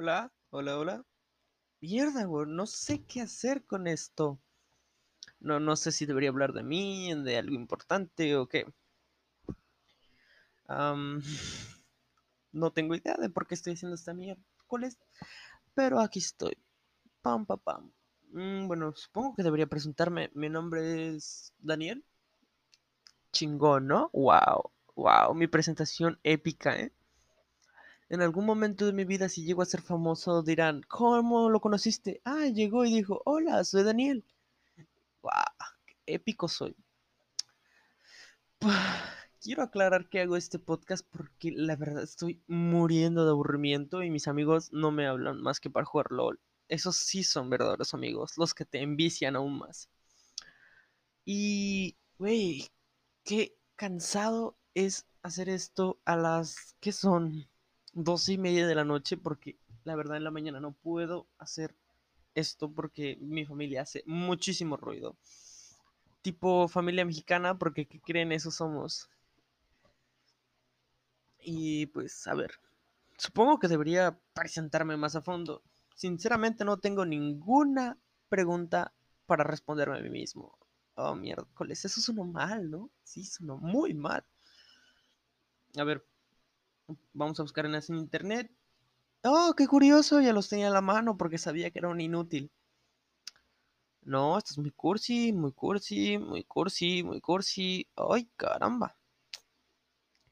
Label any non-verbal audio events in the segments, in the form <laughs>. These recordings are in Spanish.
Hola, hola, hola. Mierda, güey, no sé qué hacer con esto. No, no sé si debería hablar de mí, de algo importante o qué. <laughs> No tengo idea de por qué estoy haciendo esta miércoles, pero aquí estoy. Pam, pam, pam. Mm, bueno, supongo que debería presentarme. Mi nombre es Daniel. Chingón, ¿no? Wow, wow, mi presentación épica, ¿eh? En algún momento de mi vida, si llego a ser famoso, dirán, ¿cómo lo conociste? Ah, llegó y dijo, hola, soy Daniel. ¡Wow! ¡Qué épico soy! <sighs> Quiero aclarar que hago este podcast porque la verdad estoy muriendo de aburrimiento y mis amigos no me hablan más que para jugar LOL. Esos sí son verdaderos amigos, los que te envician aún más. Y, güey, qué cansado es hacer esto a las que son doce y media de la noche porque la verdad en la mañana no puedo hacer esto porque mi familia hace muchísimo ruido. Tipo familia mexicana porque ¿qué creen? Eso somos. Y pues, a ver, supongo que debería presentarme más a fondo. Sinceramente no tengo ninguna pregunta para responderme a mí mismo. Oh, miércoles, eso sonó mal, ¿no? Sí, sonó muy mal. A ver, vamos a buscar en internet. Oh, qué curioso, ya los tenía a la mano porque sabía que era un inútil. No, esto es muy cursi, muy cursi, muy cursi, muy cursi. Ay, caramba.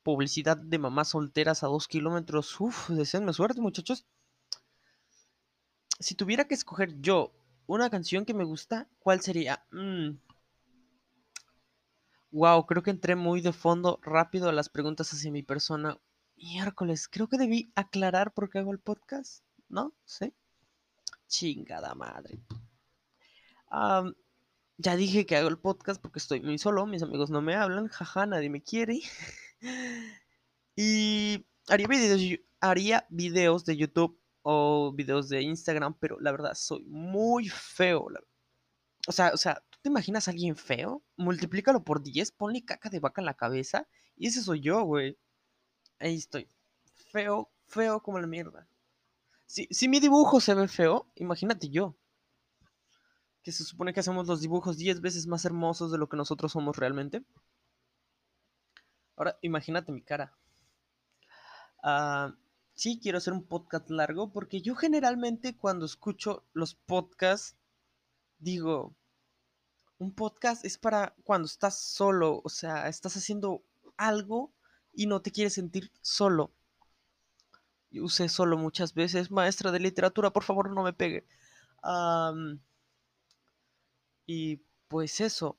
Publicidad de mamás solteras a dos kilómetros. Uf, deseenme suerte, muchachos. Si tuviera que escoger yo una canción que me gusta, ¿cuál sería? Wow, mm. creo que entré muy de fondo rápido a las preguntas hacia mi persona. Miércoles, creo que debí aclarar por qué hago el podcast, ¿no? ¿Sí? Chingada madre. ya dije que hago el podcast porque estoy muy solo, mis amigos no me hablan, jaja, nadie me quiere. <laughs> y haría videos, haría videos de YouTube o videos de Instagram, pero la verdad soy muy feo. O sea, o sea, ¿tú te imaginas a alguien feo? Multiplícalo por 10, ponle caca de vaca en la cabeza y ese soy yo, güey. Ahí estoy. Feo, feo como la mierda. Si, si mi dibujo se ve feo, imagínate yo. Que se supone que hacemos los dibujos 10 veces más hermosos de lo que nosotros somos realmente. Ahora, imagínate mi cara. Uh, sí, quiero hacer un podcast largo porque yo generalmente cuando escucho los podcasts digo, un podcast es para cuando estás solo, o sea, estás haciendo algo y no te quieres sentir solo. Yo usé solo muchas veces, maestra de literatura, por favor no me pegue. y pues eso,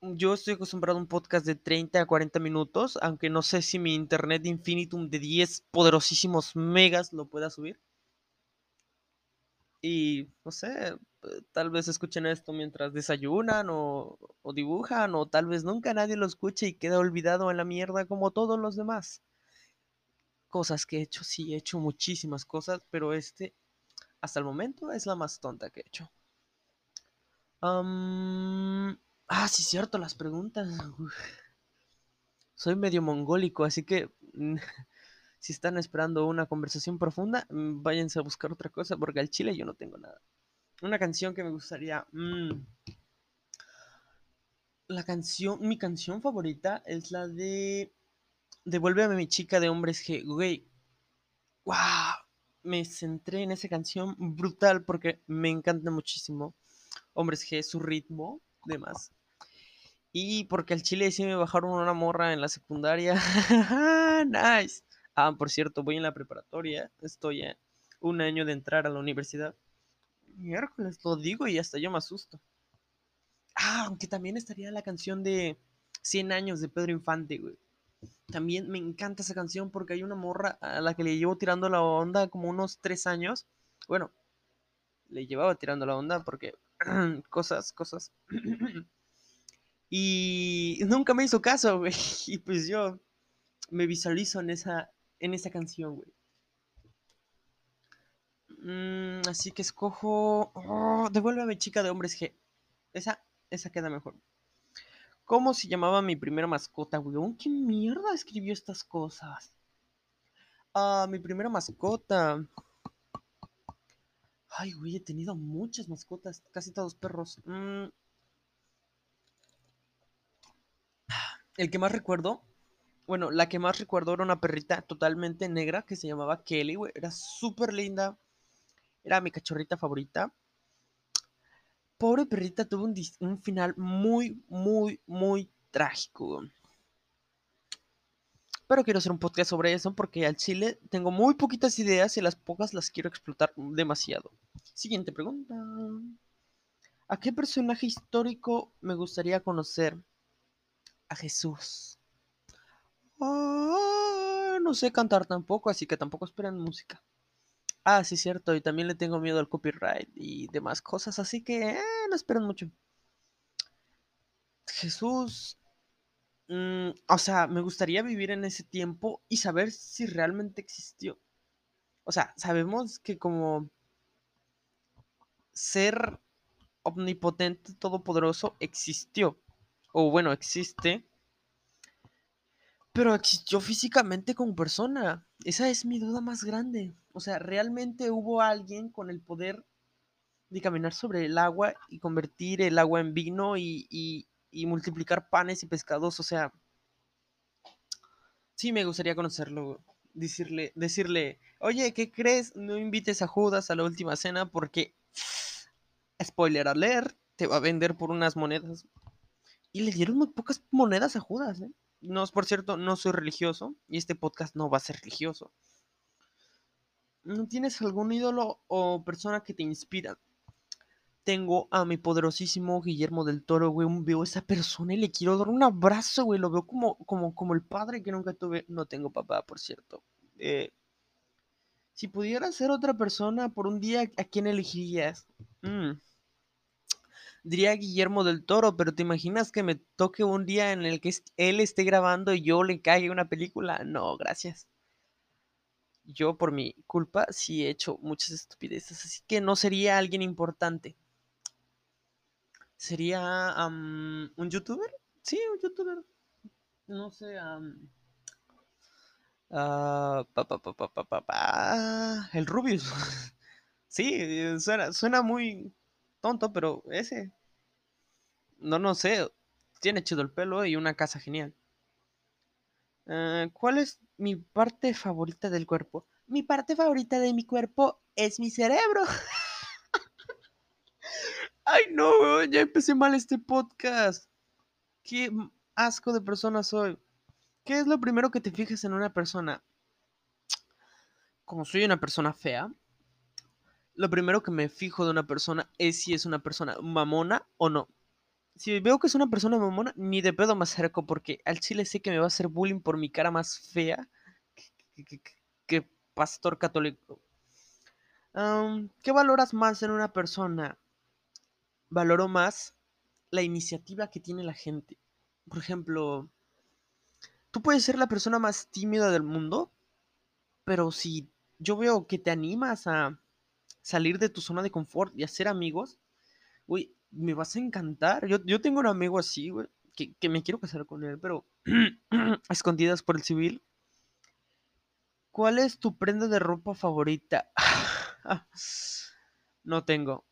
yo estoy acostumbrado a un podcast de 30 a 40 minutos, aunque no sé si mi internet infinitum de 10 poderosísimos megas lo pueda subir. Y no sé, tal vez escuchen esto mientras desayunan o, o, dibujan, o tal vez nunca nadie lo escuche y queda olvidado en la mierda como todos los demás. Cosas que he hecho, sí, he hecho muchísimas cosas, pero este, hasta el momento, es la más tonta que he hecho. Ah, sí, cierto, las preguntas. Soy medio mongólico, así que <laughs> si están esperando una conversación profunda, mm, váyanse a buscar otra cosa, porque al chile yo no tengo nada. Una canción que me gustaría. Mm, la canción, mi canción favorita es la de Devuélveme mi chica de hombres G. Güey, wow, me centré en esa canción brutal porque me encanta muchísimo. Hombres G, su ritmo, demás. Y porque al chile sí me bajaron una morra en la secundaria. <laughs> nice. Ah, por cierto, voy en la preparatoria. Estoy a un año de entrar a la universidad. Miércoles, lo digo y hasta yo me asusto. Ah, aunque también estaría la canción de 100 años de Pedro Infante, güey. También me encanta esa canción porque hay una morra a la que le llevo tirando la onda como unos 3 años. Bueno, le llevaba tirando la onda porque <clears throat> cosas, cosas. <clears throat> y nunca me hizo caso, güey. <laughs> Y pues yo me visualizo en esa, en esa canción, güey. Mm, así que escojo. Oh, devuélveme, chica de hombres G. Esa, esa queda mejor. ¿Cómo se llamaba mi primera mascota, güey? ¿Qué mierda escribió estas cosas? Ah, mi primera mascota. Ay, güey, he tenido muchas mascotas, casi todos perros. Mm. El que más recuerdo, bueno, la que más recuerdo era una perrita totalmente negra que se llamaba Kelly, güey. Era súper linda. Era mi cachorrita favorita. Pobre perrita tuvo un, un final muy, muy, muy trágico. Pero quiero hacer un podcast sobre eso porque al chile tengo muy poquitas ideas y las pocas las quiero explotar demasiado. Siguiente pregunta. ¿A qué personaje histórico me gustaría conocer? A Jesús. Ah, no sé cantar tampoco, así que tampoco esperen música. Ah, sí, cierto, y también le tengo miedo al copyright y demás cosas, así que eh, no esperen mucho. Jesús Mm, o sea, me gustaría vivir en ese tiempo y saber si realmente existió. O sea, sabemos que como ser omnipotente, todopoderoso, existió. O bueno, existe. Pero existió físicamente como persona. Esa es mi duda más grande. O sea, realmente hubo alguien con el poder de caminar sobre el agua y convertir el agua en vino y, y multiplicar panes y pescados, o sea, sí me gustaría conocerlo, decirle, decirle, oye, ¿qué crees? No invites a Judas a la última cena porque, spoiler a leer, te va a vender por unas monedas. Y le dieron muy pocas monedas a Judas, ¿eh? No, por cierto, no soy religioso y este podcast no va a ser religioso. ¿No tienes algún ídolo o persona que te inspira? tengo a mi poderosísimo Guillermo del Toro, güey. Veo a esa persona y le quiero dar un abrazo, güey. Lo veo como, como, como el padre que nunca tuve. No tengo papá, por cierto. Eh, si pudiera ser otra persona por un día, ¿a quién elegirías? Mm. Diría Guillermo del Toro, pero ¿te imaginas que me toque un día en el que él esté grabando y yo le caiga una película? No, gracias. Yo por mi culpa sí he hecho muchas estupideces, así que no sería alguien importante. ¿Sería un youtuber? Sí, un youtuber. No sé. el Rubius. <laughs> sí, suena, suena muy tonto, pero ese. No, no sé. Tiene chido el pelo y una casa genial. Ah, ¿Cuál es mi parte favorita del cuerpo? Mi parte favorita de mi cuerpo es mi cerebro. <laughs> Ay, no, ya empecé mal este podcast. Qué asco de persona soy. ¿Qué es lo primero que te fijas en una persona? Como soy una persona fea, lo primero que me fijo de una persona es si es una persona mamona o no. Si veo que es una persona mamona, ni de pedo me acerco porque al chile sé que me va a hacer bullying por mi cara más fea que, pastor católico. ¿Qué valoras más en una persona? valoro más la iniciativa que tiene la gente. Por ejemplo, tú puedes ser la persona más tímida del mundo, pero si yo veo que te animas a salir de tu zona de confort y hacer amigos, güey, me vas a encantar. Yo, yo tengo un amigo así, güey, que, que, me quiero casar con él, pero <clears throat> escondidas por el civil. ¿Cuál es tu prenda de ropa favorita? <laughs> no tengo.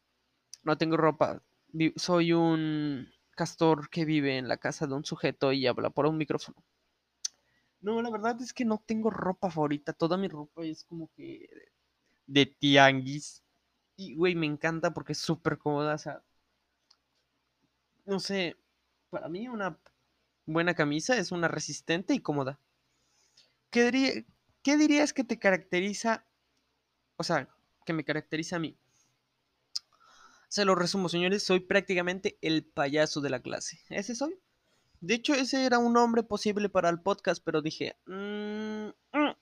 No tengo ropa soy un castor que vive en la casa de un sujeto y habla por un micrófono. No, la verdad es que no tengo ropa favorita. Toda mi ropa es como que de tianguis. Y, güey, me encanta porque es súper cómoda. O sea, no sé, para mí una buena camisa es una resistente y cómoda. ¿Qué, ¿Qué dirías que te caracteriza? O sea, que me caracteriza a mí. Se lo resumo, señores, soy prácticamente el payaso de la clase. Ese soy. De hecho, ese era un nombre posible para el podcast, pero dije... Mm, mm,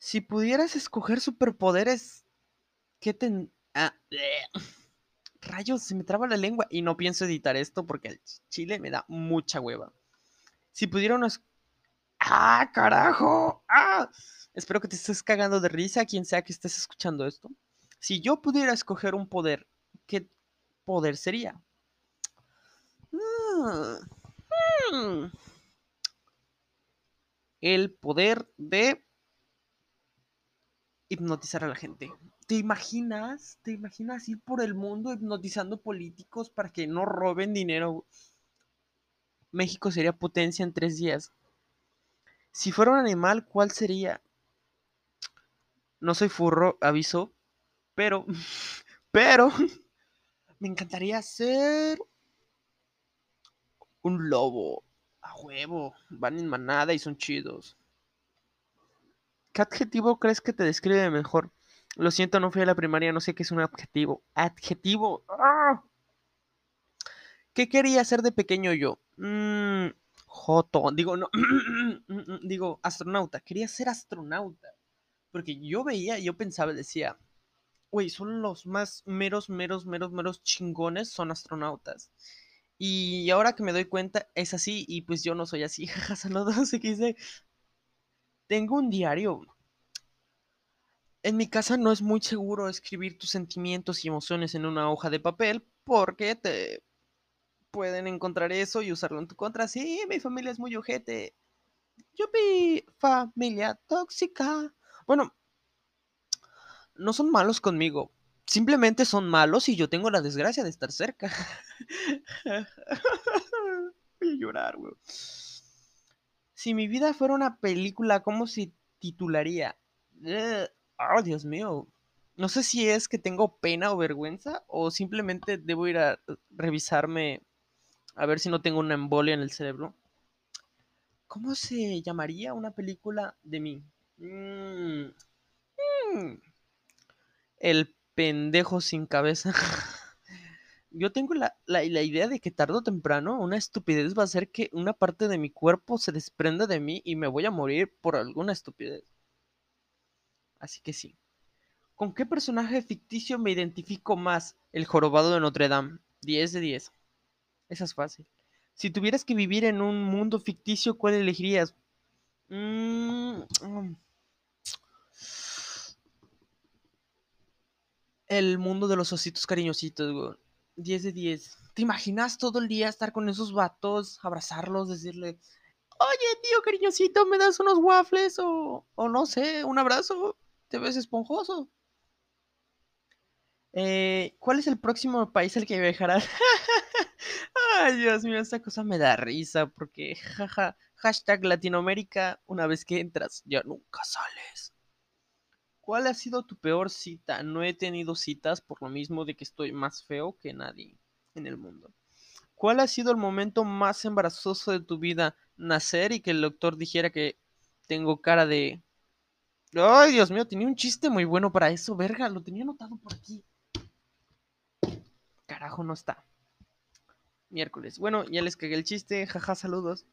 si pudieras escoger superpoderes, ¿qué te... Ah, <sniffs> rayos, se me traba la lengua y no pienso editar esto porque el chile me da mucha hueva. Si pudieras... ¡Ah, carajo! ¡Ah! Espero que te estés cagando de risa, quien sea que estés escuchando esto. Si yo pudiera escoger un poder, ¿qué poder sería? Mm, el poder de hipnotizar a la gente. ¿Te imaginas? ¿Te imaginas ir por el mundo hipnotizando políticos para que no roben dinero? México sería potencia en tres días. Si fuera un animal, ¿cuál sería? No soy furro, aviso, pero, <laughs> pero, <laughs> me encantaría ser un lobo. A huevo, van en manada y son chidos. ¿Qué adjetivo crees que te describe mejor? Lo siento, no fui a la primaria, no sé qué es un adjetivo. Adjetivo. ¡Ah! ¿Qué quería hacer de pequeño yo? Mmm, Joto. Digo, no. <clears throat> digo, astronauta. Quería ser astronauta. Porque yo veía, yo pensaba, decía, güey, son los más meros, meros, meros, meros chingones, son astronautas. Y ahora que me doy cuenta, es así, y pues yo no soy así. <laughs> Jaja, saludos, <laughs> quise. Tengo un diario. En mi casa no es muy seguro escribir tus sentimientos y emociones en una hoja de papel porque te pueden encontrar eso y usarlo en tu contra. Sí, mi familia es muy ojete. Yupi, familia tóxica. Bueno, no son malos conmigo. Simplemente son malos y yo tengo la desgracia de estar cerca. <laughs> Voy a llorar, güey. Si mi vida fuera una película, ¿cómo se titularía? oh, Dios mío. No sé si es que tengo pena o vergüenza o simplemente debo ir a revisarme a ver si no tengo una embolia en el cerebro. ¿Cómo se llamaría una película de mí? Mm, mm. El pendejo sin cabeza. <laughs> yo tengo la, idea de que tarde o temprano una estupidez va a hacer que una parte de mi cuerpo se desprenda de mí y me voy a morir por alguna estupidez. Así que sí. ¿Con qué personaje ficticio me identifico más? El jorobado de Notre Dame. 10 de 10. Esa es fácil. Si tuvieras que vivir en un mundo ficticio, ¿cuál elegirías? Mm, mm. El mundo de los ositos cariñositos, güey. 10 de 10. ¿Te imaginas todo el día estar con esos vatos, abrazarlos, decirle, oye, tío cariñosito, ¿me das unos waffles o, o no sé, un abrazo? ¿Te ves esponjoso? Eh, ¿Cuál es el próximo país al que viajarás? <laughs> Ay, Dios mío, esta cosa me da risa porque, jaja, hashtag Latinoamérica, una vez que entras, ya nunca sales. ¿Cuál ha sido tu peor cita? No he tenido citas por lo mismo de que estoy más feo que nadie en el mundo. ¿Cuál ha sido el momento más embarazoso de tu vida? Nacer y que el doctor dijera que tengo cara de... Ay, Dios mío, tenía un chiste muy bueno para eso, verga, lo tenía anotado por aquí. Carajo, no está. Miércoles. Bueno, ya les cagué el chiste, jaja, saludos.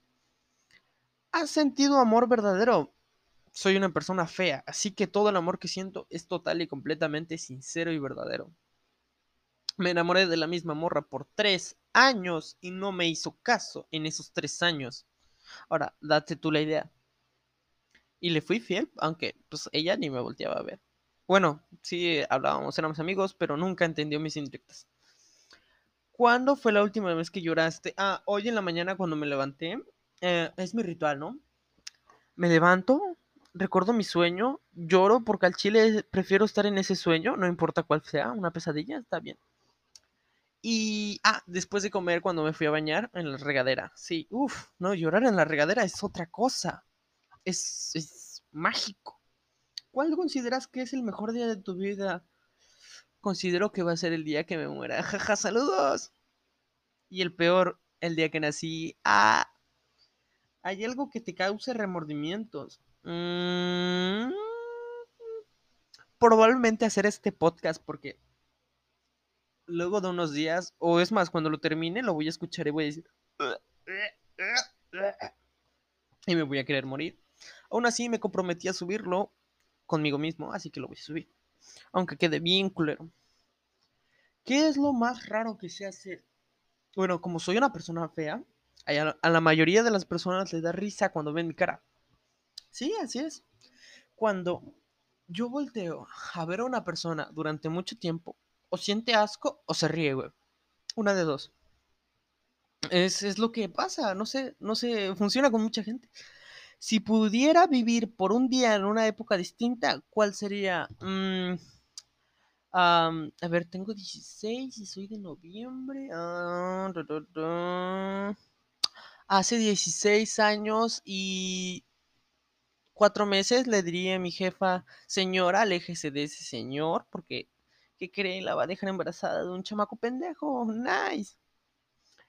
¿Has sentido amor verdadero? Soy una persona fea, así que todo el amor que siento es total y completamente sincero y verdadero. Me enamoré de la misma morra por tres años y no me hizo caso en esos tres años. Ahora, date tú la idea. Y le fui fiel, aunque pues ella ni me volteaba a ver. Bueno, sí hablábamos, éramos amigos, pero nunca entendió mis indirectas. ¿Cuándo fue la última vez que lloraste? Ah, hoy en la mañana cuando me levanté. Eh, es mi ritual, ¿no? Me levanto, recuerdo mi sueño, lloro porque al chile prefiero estar en ese sueño, no importa cuál sea, una pesadilla, está bien. Y, ah, después de comer, cuando me fui a bañar en la regadera, sí, uff, no, llorar en la regadera es otra cosa, es, es mágico. ¿Cuál consideras que es el mejor día de tu vida? Considero que va a ser el día que me muera. <laughs> Jaja, saludos. Y el peor, el día que nací. Ah, hay algo que te cause remordimientos. Mm, probablemente hacer este podcast porque luego de unos días, o es más, cuando lo termine, lo voy a escuchar y voy a decir... Y me voy a querer morir. Aún así me comprometí a subirlo conmigo mismo, así que lo voy a subir. Aunque quede bien culero. ¿Qué es lo más raro que se hace? Bueno, como soy una persona fea, a la mayoría de las personas les da risa cuando ven mi cara. Sí, así es. Cuando yo volteo a ver a una persona durante mucho tiempo, o siente asco o se ríe, güey. Una de dos. Es, es, lo que pasa, no sé, no sé, funciona con mucha gente. Si pudiera vivir por un día en una época distinta, ¿cuál sería? Mm, a ver, tengo 16 y soy de noviembre. Ah, Hace 16 años y cuatro meses le diría a mi jefa, señora, aléjese de ese señor, porque, ¿qué cree? La va a dejar embarazada de un chamaco pendejo. Nice.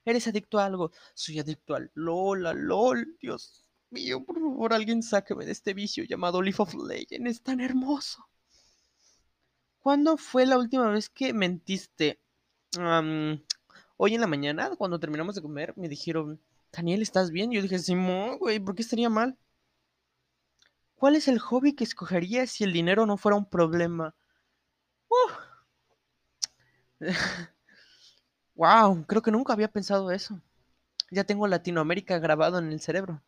Eres adicto a algo. Soy adicto al LOL, al LOL. Dios mío, por favor, alguien sáqueme de este vicio llamado Leaf of Legends. Es tan hermoso. ¿Cuándo fue la última vez que mentiste? hoy en la mañana, cuando terminamos de comer, me dijeron, Daniel, ¿estás bien? Yo dije, Simón, güey, ¿por qué estaría mal? ¿Cuál es el hobby que escogerías si el dinero no fuera un problema? wow, creo que nunca había pensado eso. Ya tengo Latinoamérica grabado en el cerebro.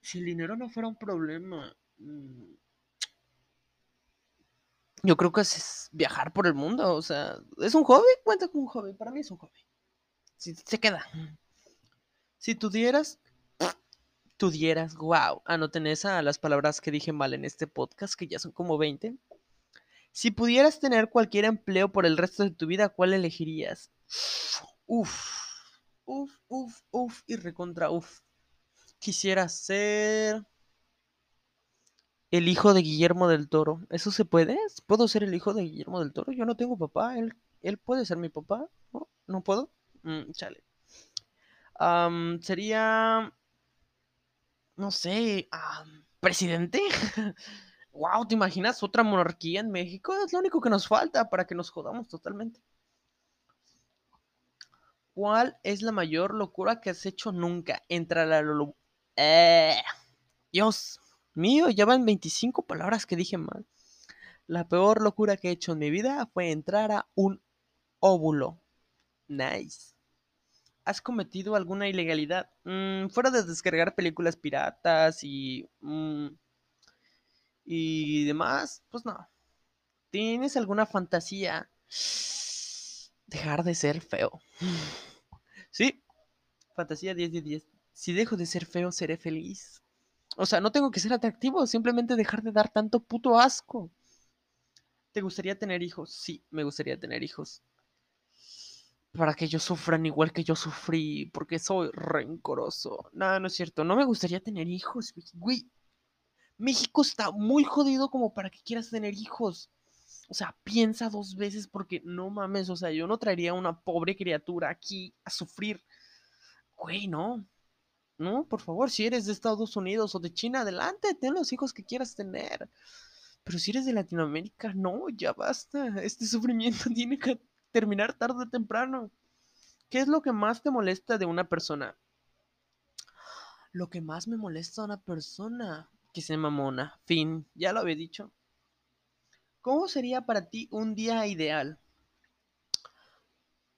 Si el dinero no fuera un problema, mm, yo creo que es viajar por el mundo. O sea, ¿es un hobby? Cuenta con un hobby. Para mí es un hobby. Si se queda. Si tú dieras, tú dieras, wow, anoten esa las palabras que dije mal en este podcast, que ya son como 20. Si pudieras tener cualquier empleo por el resto de tu vida, ¿cuál elegirías? Uf, uf, uf, uf, y recontra uf. Quisiera ser el hijo de Guillermo del Toro. ¿Eso se puede? ¿Puedo ser el hijo de Guillermo del Toro? Yo no tengo papá. ¿Él, él puede ser mi papá? ¿No, ¿No puedo? Mm, chale sería, no sé, presidente. <laughs> wow, ¿te imaginas otra monarquía en México? Es lo único que nos falta para que nos jodamos totalmente. ¿Cuál es la mayor locura que has hecho nunca? Entra la eh, Dios mío, ya van 25 palabras que dije mal. La peor locura que he hecho en mi vida fue entrar a un óvulo. Nice. ¿Has cometido alguna ilegalidad? Mm, fuera de descargar películas piratas y... Mm, y demás, pues no. ¿Tienes alguna fantasía? Dejar de ser feo. <sighs> Sí, fantasía 10 de 10. Si dejo de ser feo, seré feliz. O sea, no tengo que ser atractivo, simplemente dejar de dar tanto puto asco. ¿Te gustaría tener hijos? Sí, me gustaría tener hijos para que ellos sufran igual que yo sufrí, porque soy rencoroso. Nada, no es cierto. No me gustaría tener hijos, güey. México está muy jodido como para que quieras tener hijos. O sea, piensa dos veces porque no mames, o sea, yo no traería a una pobre criatura aquí a sufrir. Güey, no. No, por favor, si eres de Estados Unidos o de China, adelante, ten los hijos que quieras tener. Pero si eres de Latinoamérica, no, ya basta. Este sufrimiento <laughs> tiene que terminar tarde o temprano. ¿Qué es lo que más te molesta de una persona? Lo que más me molesta de una persona, que se mamona. Fin, ya lo había dicho. ¿Cómo sería para ti un día ideal?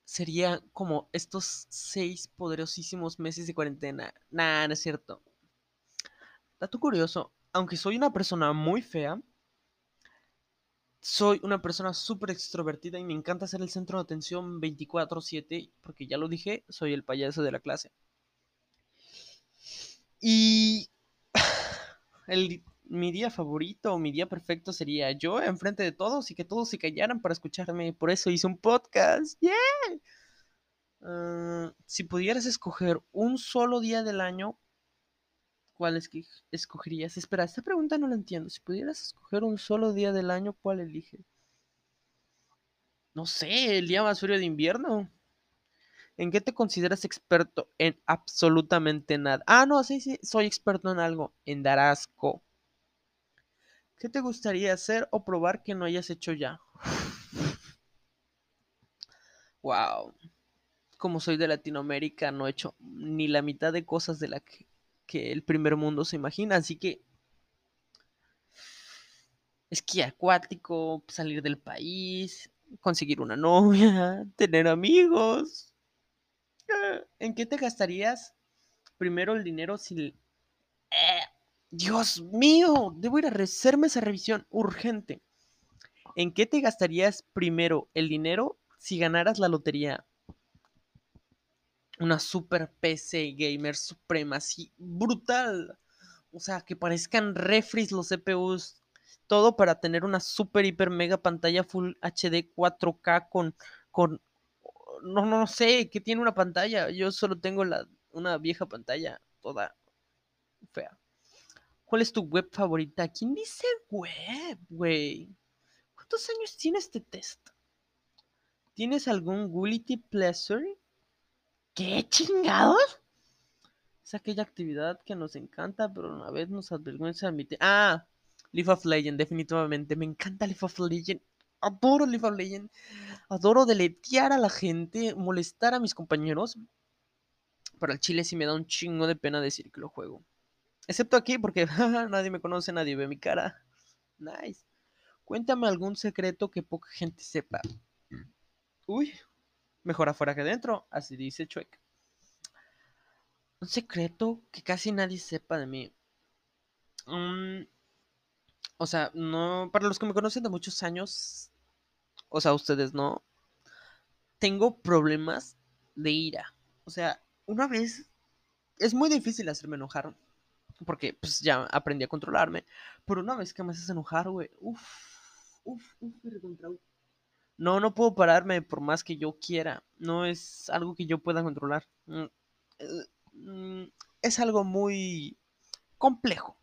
Sería como estos seis poderosísimos meses de cuarentena. Nah, no es cierto. Dato curioso, aunque soy una persona muy fea, soy una persona súper extrovertida y me encanta ser el centro de atención 24/7 porque ya lo dije, soy el payaso de la clase. Y <laughs> el, mi día favorito mi día perfecto sería yo enfrente de todos y que todos se callaran para escucharme. Por eso hice un podcast. ¡Yeah! Ah, si pudieras escoger un solo día del año ¿cuál que escogerías? Espera, esta pregunta no la entiendo. Si pudieras escoger un solo día del año, ¿cuál eliges? No sé, el día más frío de invierno. ¿En qué te consideras experto? En absolutamente nada. Ah, no, sí, sí, soy experto en algo. En Darasco. ¿Qué te gustaría hacer o probar que no hayas hecho ya? <laughs> wow. Como soy de Latinoamérica, no he hecho ni la mitad de cosas de la que que el primer mundo se imagina. Así que esquí acuático, salir del país, conseguir una <laughs> novia, tener amigos. Ah, ¿En qué te gastarías primero el dinero si... Eh, Dios mío, debo ir a hacerme esa revisión urgente. ¿En qué te gastarías primero el dinero si ganaras la lotería? Una super PC gamer suprema, así brutal. O sea, que parezcan refris los CPUs. Todo para tener una super, hiper, mega pantalla Full HD 4K con, con no, no sé, que tiene una pantalla. Yo solo tengo la, una vieja pantalla toda fea. ¿Cuál es tu web favorita? ¿Quién dice web, güey? ¿Cuántos años tiene este test? ¿Tienes algún guilty pleasure? ¿Qué chingados? Es aquella actividad que nos encanta, pero a la vez nos avergüenza admitir. Ah, Leaf of Legend, definitivamente. Me encanta Leaf of Legend. Adoro Leaf of Legend. Adoro deletear a la gente, molestar a mis compañeros. Para el chile sí me da un chingo de pena decir que lo juego. Excepto aquí porque <laughs> nadie me conoce, nadie ve mi cara. Nice. Cuéntame algún secreto que poca gente sepa. Uy, mejor afuera que dentro, así dice Chuek. Un secreto que casi nadie sepa de mí. O sea, no, para los que me conocen de muchos años, o sea, ustedes no, tengo problemas de ira. O sea, una vez es muy difícil hacerme enojar. Porque pues ya aprendí a controlarme. Pero una vez que me haces enojar, güey. Uf, uf, uf, No, no puedo pararme por más que yo quiera. No es algo que yo pueda controlar. Mm, eh, mm, es algo muy complejo.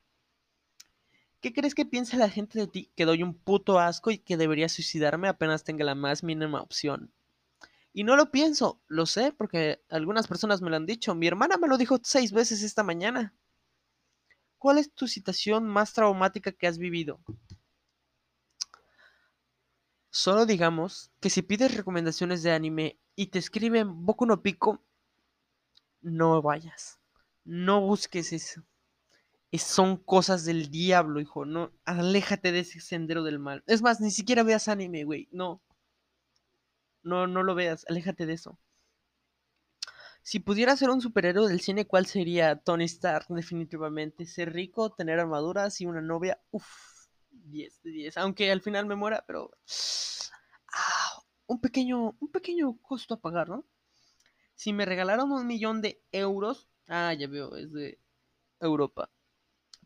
¿Qué crees que piensa la gente de ti? Que doy un puto asco y que debería suicidarme apenas tenga la más mínima opción. Y no lo pienso, lo sé, porque algunas personas me lo han dicho. Mi hermana me lo dijo seis veces esta mañana. ¿Cuál es tu situación más traumática que has vivido? Solo digamos que si pides recomendaciones de anime y te escriben Boku no Pico, no vayas. No busques eso. son cosas del diablo, hijo. No, aléjate de ese sendero del mal. Es más, ni siquiera veas anime, güey. No. No, no lo veas, aléjate de eso. Si pudiera ser un superhéroe del cine, ¿cuál sería Tony Stark? Definitivamente. Ser rico, tener armaduras y una novia. Uf, 10 de 10. Aunque al final me muera, pero. Ah, un, pequeño, un pequeño costo a pagar, ¿no? Si me regalaron un millón de euros. Ah, ya veo, es de Europa.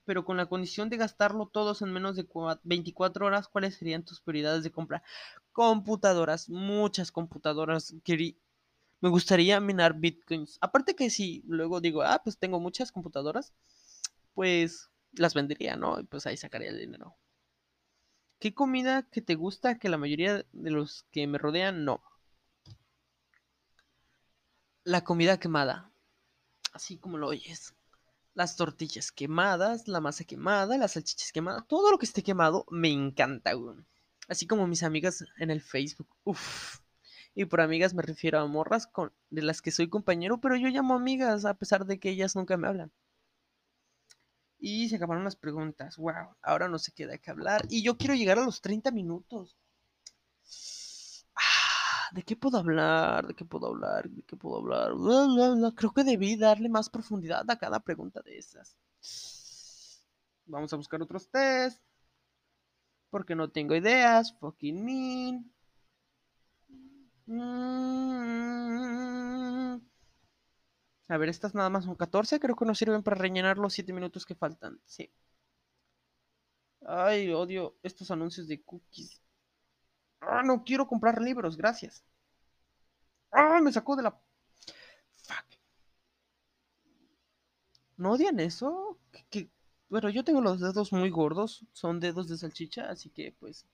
Pero con la condición de gastarlo todos en menos de 24 horas, ¿cuáles serían tus prioridades de compra? computadoras, muchas computadoras. Me gustaría minar bitcoins. Aparte que si luego digo, ah, pues tengo muchas computadoras, pues las vendería, ¿no? Y pues ahí sacaría el dinero. ¿Qué comida que te gusta que la mayoría de los que me rodean no? La comida quemada. Así como lo oyes. Las tortillas quemadas, la masa quemada, las salchichas quemadas, todo lo que esté quemado me encanta, güey. Así como mis amigas en el Facebook. Uf. Y por amigas me refiero a morras con, de las que soy compañero, pero yo llamo amigas a pesar de que ellas nunca me hablan. Y se acabaron las preguntas. Wow, ahora no se queda que hablar. Y yo quiero llegar a los 30 minutos. Ah, ¿De qué puedo hablar? ¿De qué puedo hablar? ¿De qué puedo hablar? Creo que debí darle más profundidad a cada pregunta de esas. Vamos a buscar otros test porque no tengo ideas, fucking mean. Mm. A ver, estas nada más son 14, creo que no sirven para rellenar los 7 minutos que faltan. Sí. Ay, odio estos anuncios de cookies. Ah, no quiero comprar libros, gracias. Ah, me sacó de la... Fuck. ¿No odian eso? ¿Qué, bueno, yo tengo los dedos muy gordos, son dedos de salchicha, así que pues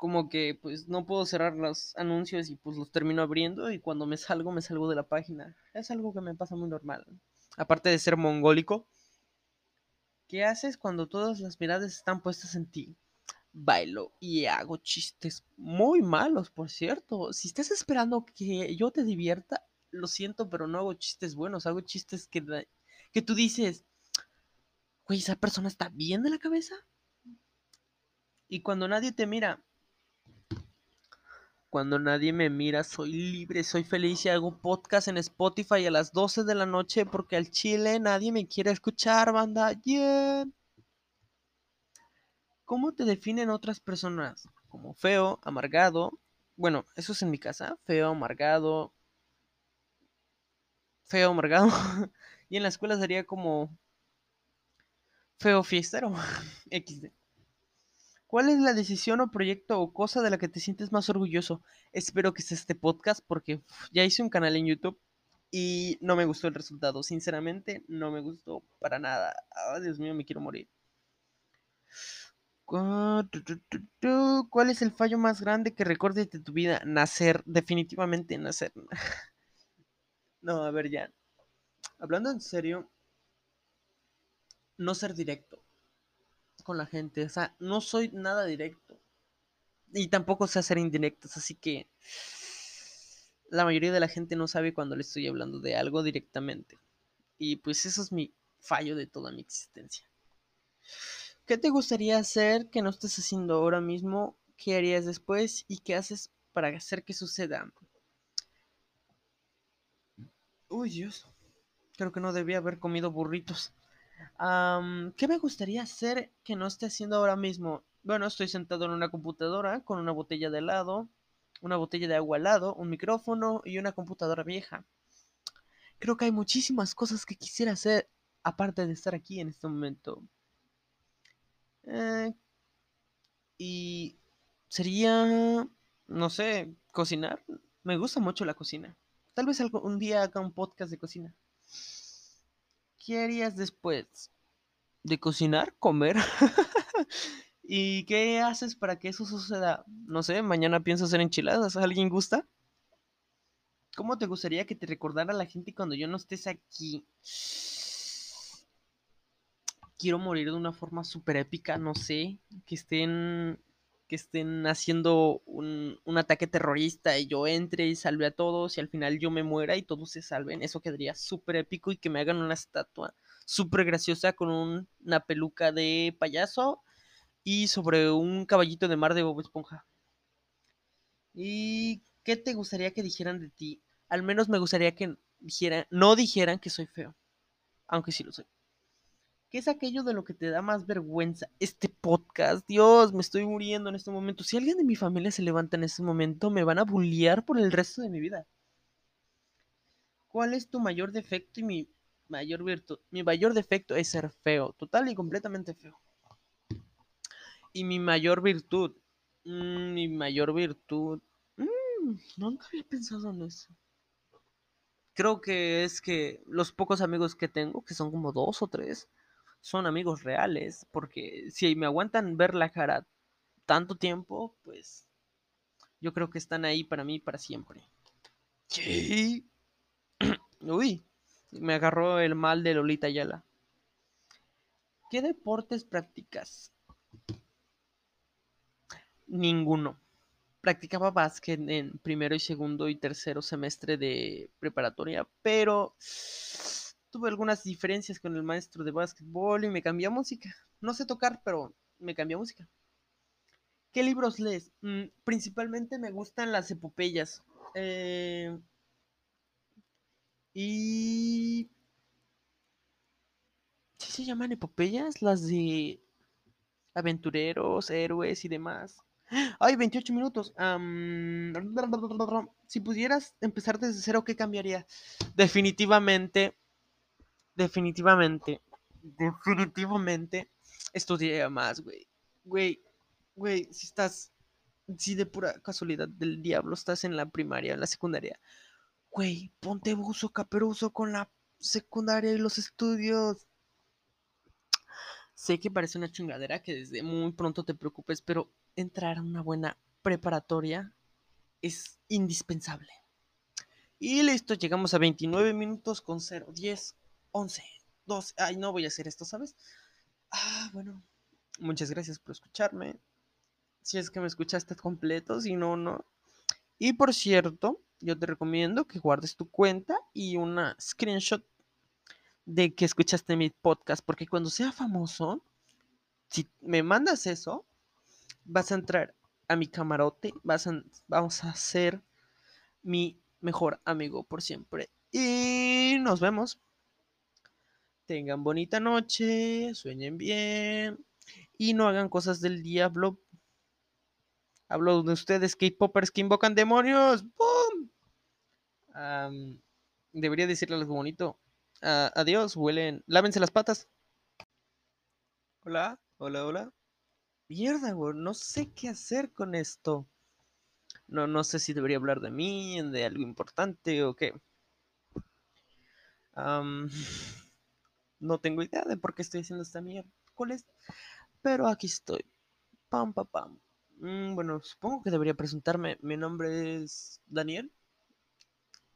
como que pues no puedo cerrar los anuncios y pues los termino abriendo y cuando me salgo me salgo de la página. Es algo que me pasa muy normal. Aparte de ser mongólico, ¿qué haces cuando todas las miradas están puestas en ti? Bailo y hago chistes muy malos, por cierto. Si estás esperando que yo te divierta, lo siento, pero no hago chistes buenos, hago chistes que, que tú dices, güey, esa persona está bien de la cabeza. Y cuando nadie te mira, cuando nadie me mira, soy libre, soy feliz y hago podcast en Spotify a las 12 de la noche porque al chile nadie me quiere escuchar, banda. Yeah. ¿Cómo te definen otras personas? Como feo, amargado. Bueno, eso es en mi casa. Feo, amargado. Feo, amargado. <laughs> y en la escuela sería como Feo fiestero. <laughs> XD. ¿Cuál es la decisión o proyecto o cosa de la que te sientes más orgulloso? Espero que sea este podcast porque ya hice un canal en YouTube y no me gustó el resultado. Sinceramente, no me gustó para nada. Oh, Dios mío, me quiero morir. ¿Cuál es el fallo más grande que recuerdes de tu vida? Nacer, definitivamente nacer. <laughs> no, a ver ya. Hablando en serio, no ser directo con la gente. O sea, no soy nada directo. Y tampoco sé hacer indirectos, así que la mayoría de la gente no sabe cuando le estoy hablando de algo directamente. Y pues eso es mi fallo de toda mi existencia. ¿Qué te gustaría hacer que no estés haciendo ahora mismo? ¿Qué harías después? ¿Y qué haces para hacer que suceda? Uy, Dios. Creo que no debía haber comido burritos. Am, ¿Qué me gustaría hacer que no esté haciendo ahora mismo? Bueno, estoy sentado en una computadora con una botella de helado, una botella de agua al lado, un micrófono y una computadora vieja. Creo que hay muchísimas cosas que quisiera hacer aparte de estar aquí en este momento. Eh, y sería, no sé, cocinar. Me gusta mucho la cocina. Tal vez un día haga un podcast de cocina. ¿Qué harías después de cocinar? Comer. <laughs> ¿Y qué haces para que eso suceda? No sé, mañana pienso hacer enchiladas. ¿Alguien gusta? ¿Cómo te gustaría que te recordara la gente cuando yo no estés aquí? Quiero morir de una forma súper épica, no sé. Que estén. Que estén haciendo un, un ataque terrorista y yo entre y salve a todos y al final yo me muera y todos se salven. Eso quedaría súper épico y que me hagan una estatua súper graciosa con un- una peluca de payaso y sobre un caballito de mar de Bob Esponja. ¿Y qué te gustaría que dijeran de ti? Al menos me gustaría que dijeran, no dijeran que soy feo, aunque sí lo soy. ¿Qué es aquello de lo que te da más vergüenza? Este podcast, Dios, me estoy muriendo en este momento. Si alguien de mi familia se levanta en este momento, me van a bullear por el resto de mi vida. ¿Cuál es tu mayor defecto y mi mayor virtud? Mi mayor defecto es ser feo, total y completamente feo. Y mi mayor virtud, mm, mi mayor virtud, mm, nunca había pensado en eso. Creo que es que los pocos amigos que tengo, que son como dos o tres, son amigos reales, porque si me aguantan ver la cara tanto tiempo, pues yo creo que están ahí para mí para siempre. ¿Qué? <clears throat> Uy, me agarró el mal de Lolita Ayala. ¿Qué deportes practicas? Ninguno. Practicaba básquet en primero y segundo y tercero semestre de preparatoria, pero tuve algunas diferencias con el maestro de básquetbol y me cambié a música. No sé tocar, pero me cambié a música. ¿Qué libros lees? Mm, principalmente me gustan las epopeyas. Eh, y... ¿Sí se llaman epopeyas? Las de aventureros, héroes y demás. ¡Ay, 28 minutos! Si pudieras empezar desde cero, ¿qué cambiaría? Definitivamente, definitivamente, definitivamente estudiaría más, güey. Güey, güey, si estás, si de pura casualidad del diablo estás en la primaria, en la secundaria, güey, ponte buzo caperuso con la secundaria y los estudios. Sé que parece una chingadera que desde muy pronto te preocupes, pero entrar a una buena preparatoria es indispensable. Y listo, llegamos a 29 minutos con 0, 10, 11, 12. Ay, no voy a hacer esto, ¿sabes? Ah, bueno. Muchas gracias por escucharme. Si es que me escuchaste completo, si no, no. Y por cierto, yo te recomiendo que guardes tu cuenta y una screenshot de que escuchaste mi podcast, porque cuando sea famoso, si me mandas eso, vas a entrar a mi camarote, vas a, vamos a ser mi mejor amigo por siempre. Y nos vemos. Tengan bonita noche, sueñen bien y no hagan cosas del diablo. Hablo de ustedes, K-Poppers que invocan demonios. ¡Bum! Debería decirle algo bonito. Ah, adiós, huelen. Lávense las patas. Hola, hola, hola. Mierda, güey, no sé qué hacer con esto. No, no sé si debería hablar de mí, de algo importante o qué. <laughs> no tengo idea de por qué estoy haciendo esta mierda. ¿Cuál es? Pero aquí estoy. Pam, pam, pam. Mm, bueno, supongo que debería presentarme. Mi nombre es Daniel.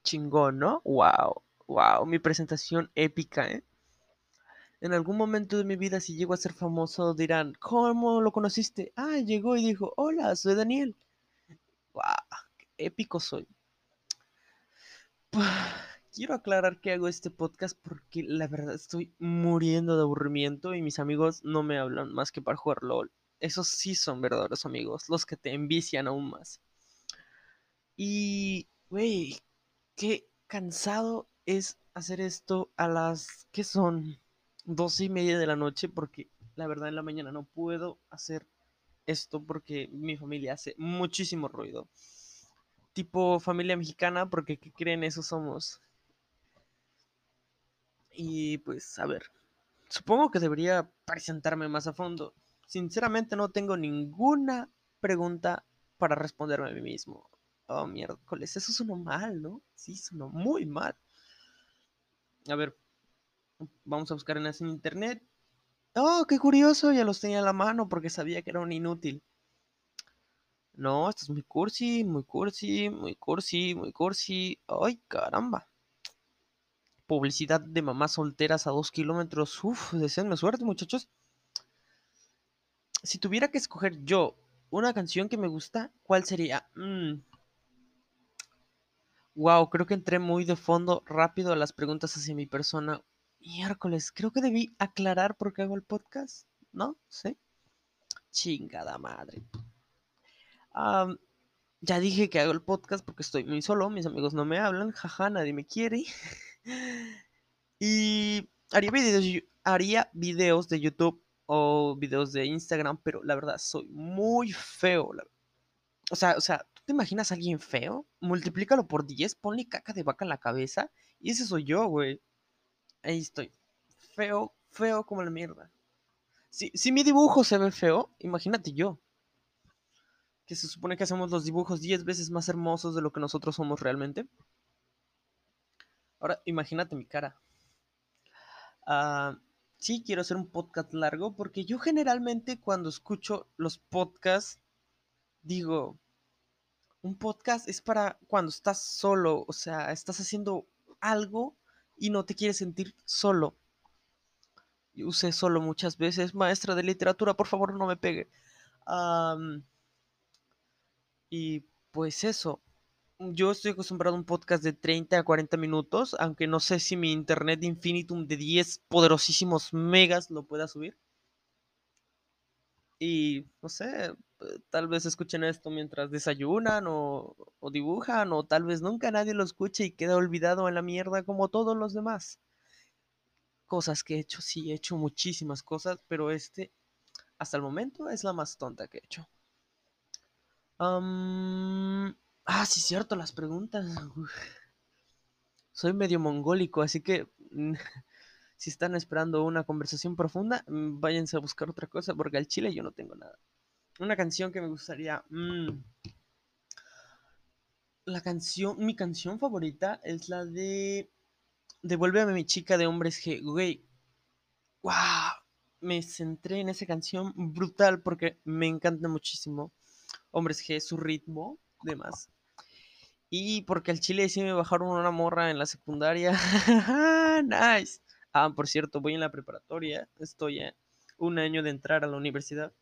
Chingón, ¿no? Wow, wow, mi presentación épica, ¿eh? En algún momento de mi vida, si llego a ser famoso, dirán, ¿cómo lo conociste? Ah, llegó y dijo, hola, soy Daniel. ¡Wow! ¡Qué épico soy! Quiero aclarar que hago este podcast porque la verdad estoy muriendo de aburrimiento y mis amigos no me hablan más que para jugar LOL. Esos sí son verdaderos amigos, los que te envician aún más. Y, güey, qué cansado es hacer esto a las, ¿qué son? Doce y media de la noche porque la verdad en la mañana no puedo hacer esto porque mi familia hace muchísimo ruido. Tipo familia mexicana porque ¿qué creen? Eso somos. Y pues, a ver, supongo que debería presentarme más a fondo. Sinceramente no tengo ninguna pregunta para responderme a mí mismo. Oh, miércoles, eso sonó mal, ¿no? Sí, sonó muy mal. A ver, vamos a buscar en internet. Oh, qué curioso, ya los tenía a la mano porque sabía que era un inútil. No, esto es muy cursi, muy cursi, muy cursi, muy cursi. Ay, caramba. Publicidad de mamás solteras a dos kilómetros. Uf, deseenme suerte, muchachos. Si tuviera que escoger yo una canción que me gusta, ¿cuál sería? Mm. Wow, creo que entré muy de fondo rápido a las preguntas hacia mi persona. Miércoles, creo que debí aclarar por qué hago el podcast, ¿no? ¿Sí? Chingada madre. Ya dije que hago el podcast porque estoy muy solo, mis amigos no me hablan, jaja, nadie me quiere. <laughs> y haría videos, haría videos de YouTube o videos de Instagram, pero la verdad soy muy feo. O sea, o sea, ¿tú te imaginas a alguien feo? Multiplícalo por 10, ponle caca de vaca en la cabeza y ese soy yo, güey. Ahí estoy. Feo, feo como la mierda. Si, si mi dibujo se ve feo, imagínate yo que se supone que hacemos los dibujos 10 veces más hermosos de lo que nosotros somos realmente. Ahora, imagínate mi cara. Uh, sí, quiero hacer un podcast largo porque yo generalmente cuando escucho los podcasts digo, un podcast es para cuando estás solo, o sea, estás haciendo algo y no te quieres sentir solo. Yo usé solo muchas veces, maestra de literatura, por favor no me pegue. Y pues eso, yo estoy acostumbrado a un podcast de 30 a 40 minutos, aunque no sé si mi internet infinitum de 10 poderosísimos megas lo pueda subir. Y no sé, tal vez escuchen esto mientras desayunan o, dibujan, o tal vez nunca nadie lo escuche y queda olvidado en la mierda como todos los demás. Cosas que he hecho, sí, he hecho muchísimas cosas, pero este, hasta el momento, es la más tonta que he hecho. Ah, sí, cierto, las preguntas. Soy medio mongólico, así que <laughs> si están esperando una conversación profunda, mm, váyanse a buscar otra cosa, porque al chile yo no tengo nada. Una canción que me gustaría. Mmm, la canción, mi canción favorita es la de Devuélveme mi chica de hombres G. Güey, wow, me centré en esa canción brutal porque me encanta muchísimo. Hombres G, su ritmo, demás. Y porque al chile sí me bajaron una morra en la secundaria. <laughs> nice. Ah, por cierto, voy en la preparatoria. Estoy a un año de entrar a la universidad.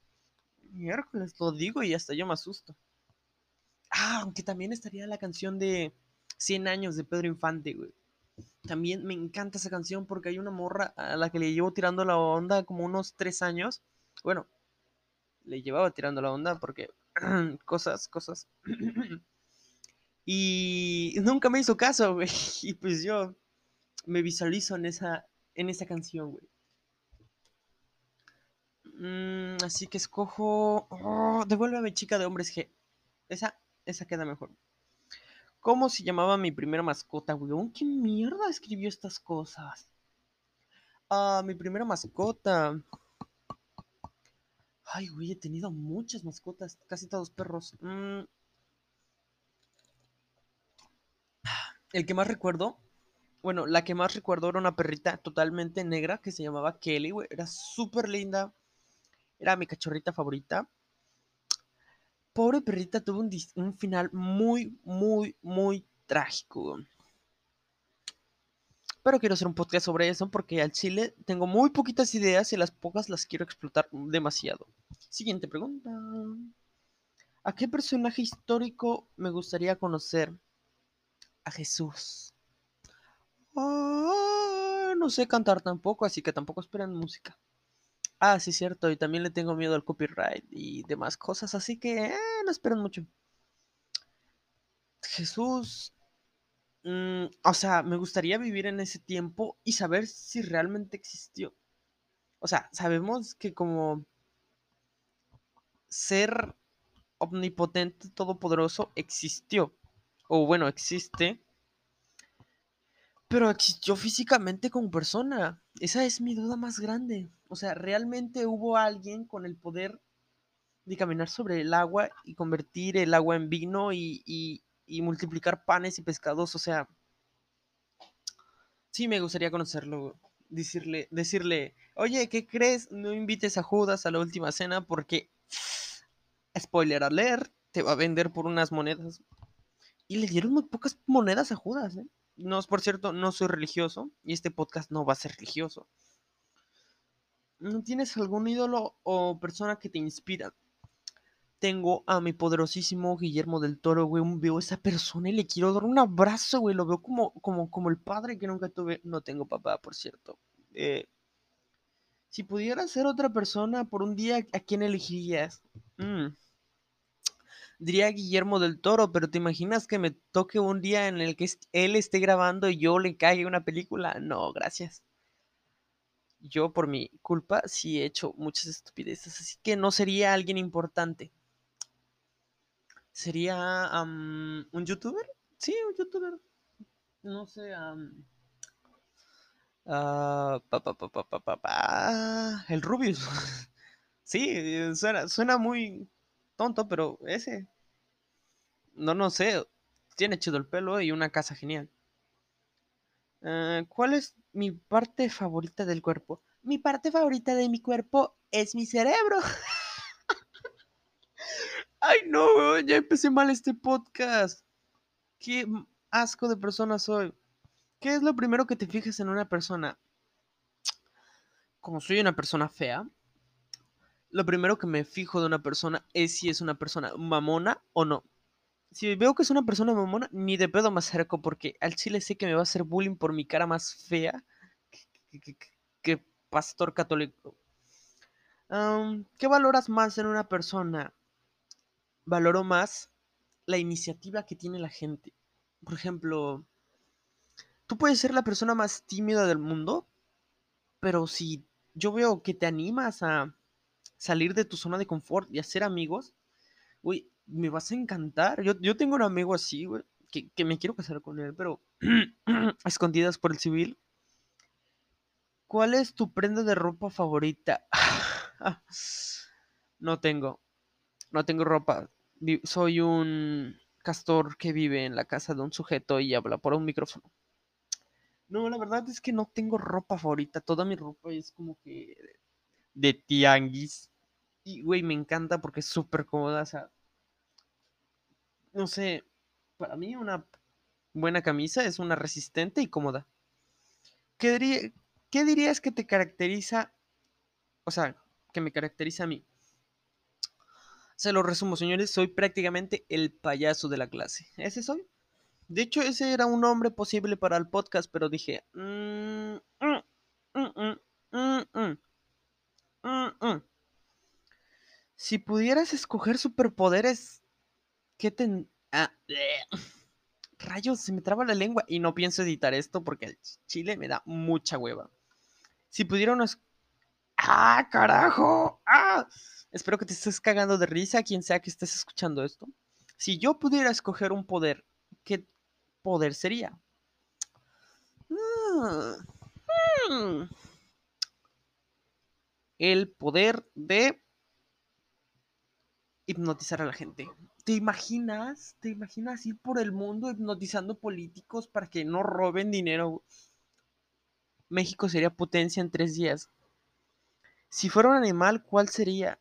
Miércoles, lo digo y hasta yo me asusto. Ah, aunque también estaría la canción de 100 años de Pedro Infante, güey. También me encanta esa canción porque hay una morra a la que le llevo tirando la onda como unos 3 años. Bueno, le llevaba tirando la onda porque <clears throat> cosas, cosas. <clears throat> y nunca me hizo caso, güey. <laughs> Y pues yo me visualizo en esa, en esa canción, güey. Mm, así que escojo. Oh, devuélveme chica de hombres G. Esa, esa queda mejor. ¿Cómo se llamaba mi primera mascota, güey? ¿Qué mierda escribió estas cosas? Ah, mi primera mascota. Ay, güey, he tenido muchas mascotas, casi todos perros. Mm. El que más recuerdo, bueno, la que más recuerdo era una perrita totalmente negra que se llamaba Kelly, güey. Era súper linda. Era mi cachorrita favorita. Pobre perrita tuvo un, un final muy, muy, muy trágico. Pero quiero hacer un podcast sobre eso porque al chile tengo muy poquitas ideas y las pocas las quiero explotar demasiado. Siguiente pregunta. ¿A qué personaje histórico me gustaría conocer? A Jesús. Ah, no sé cantar tampoco, así que tampoco esperen música. Ah, sí, cierto, y también le tengo miedo al copyright y demás cosas, así que eh, no esperen mucho. Jesús Mm, o sea, me gustaría vivir en ese tiempo y saber si realmente existió. O sea, sabemos que como ser omnipotente, todopoderoso, existió. O bueno, existe. Pero existió físicamente como persona. Esa es mi duda más grande. O sea, ¿realmente hubo alguien con el poder de caminar sobre el agua y convertir el agua en vino y, y multiplicar panes y pescados, o sea, sí me gustaría conocerlo, decirle, decirle, oye, ¿qué crees? No invites a Judas a la última cena porque, spoiler alert, te va a vender por unas monedas. Y le dieron muy pocas monedas a Judas, ¿eh? No, por cierto, no soy religioso y este podcast no va a ser religioso. ¿No tienes algún ídolo o persona que te inspira? tengo a mi poderosísimo Guillermo del Toro, güey. Veo a esa persona y le quiero dar un abrazo, güey. Lo veo como, como, como el padre que nunca tuve. No tengo papá, por cierto. Eh, si pudiera ser otra persona por un día, ¿a quién elegirías? Mm. Diría Guillermo del Toro, pero ¿te imaginas que me toque un día en el que él esté grabando y yo le caiga una película? No, gracias. Yo por mi culpa sí he hecho muchas estupideces, así que no sería alguien importante. ¿Sería un youtuber? Sí, un youtuber. No sé. El Rubius. <laughs> sí, suena, suena muy tonto, pero ese. No, no sé. Tiene chido el pelo y una casa genial. Eh, ¿Cuál es mi parte favorita del cuerpo? Mi parte favorita de mi cuerpo es mi cerebro. <laughs> Ay, no, ya empecé mal este podcast. Qué asco de persona soy. ¿Qué es lo primero que te fijas en una persona? Como soy una persona fea, lo primero que me fijo de una persona es si es una persona mamona o no. Si veo que es una persona mamona, ni de pedo me acerco porque al chile sé que me va a hacer bullying por mi cara más fea que, pastor católico. ¿Qué valoras más en una persona? valoro más la iniciativa que tiene la gente. Por ejemplo, tú puedes ser la persona más tímida del mundo, pero si yo veo que te animas a salir de tu zona de confort y hacer amigos, uy, me vas a encantar. Yo, tengo un amigo así, güey, que, que, me quiero casar con él, pero <clears throat> escondidas por el civil. ¿Cuál es tu prenda de ropa favorita? <sighs> no tengo no tengo ropa. Soy un castor que vive en la casa de un sujeto y habla por un micrófono. No, la verdad es que no tengo ropa favorita. Toda mi ropa es como que de tianguis. Y, güey, me encanta porque es súper cómoda. O sea, no sé, para mí una buena camisa es una resistente y cómoda. ¿Qué, ¿Qué dirías que te caracteriza? O sea, que me caracteriza a mí. Se lo resumo, señores, soy prácticamente el payaso de la clase. Ese soy. De hecho, ese era un nombre posible para el podcast, pero dije... Mm, mm, mm, si pudieras escoger superpoderes, ¿qué te... Ah, <sniffs> rayos, se me traba la lengua y no pienso editar esto porque el chile me da mucha hueva. Si pudiera. ¡Ah, carajo! ¡Ah! Espero que te estés cagando de risa, quien sea que estés escuchando esto. Si yo pudiera escoger un poder, ¿qué poder sería? Hmm. El poder de hipnotizar a la gente. ¿Te imaginas? ¿Te imaginas ir por el mundo hipnotizando políticos para que no roben dinero? México sería potencia en tres días. Si fuera un animal, ¿cuál sería?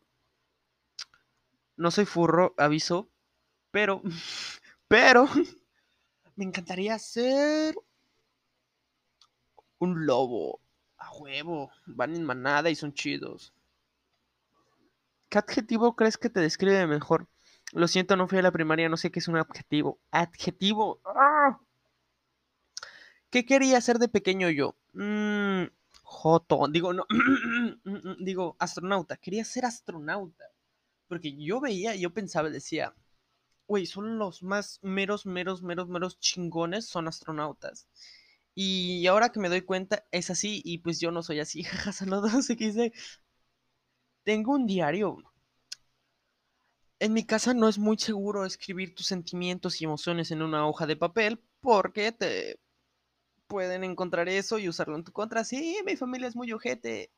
No soy furro, aviso, pero, <laughs> pero, me encantaría ser un lobo. A huevo, van en manada y son chidos. ¿Qué adjetivo crees que te describe mejor? Lo siento, no fui a la primaria, no sé qué es un adjetivo. Adjetivo. ¡Ah! ¿Qué quería hacer de pequeño yo? Mmm. Joto. Digo, no. <clears throat> digo, astronauta. Quería ser astronauta. Porque yo veía, yo pensaba, decía, güey, son los más meros, meros, meros, meros chingones, son astronautas. Y ahora que me doy cuenta, es así, y pues yo no soy así. <laughs> Jaja, saludos, dice tengo un diario. En mi casa no es muy seguro escribir tus sentimientos y emociones en una hoja de papel porque te pueden encontrar eso y usarlo en tu contra. Sí, mi familia es muy ojete.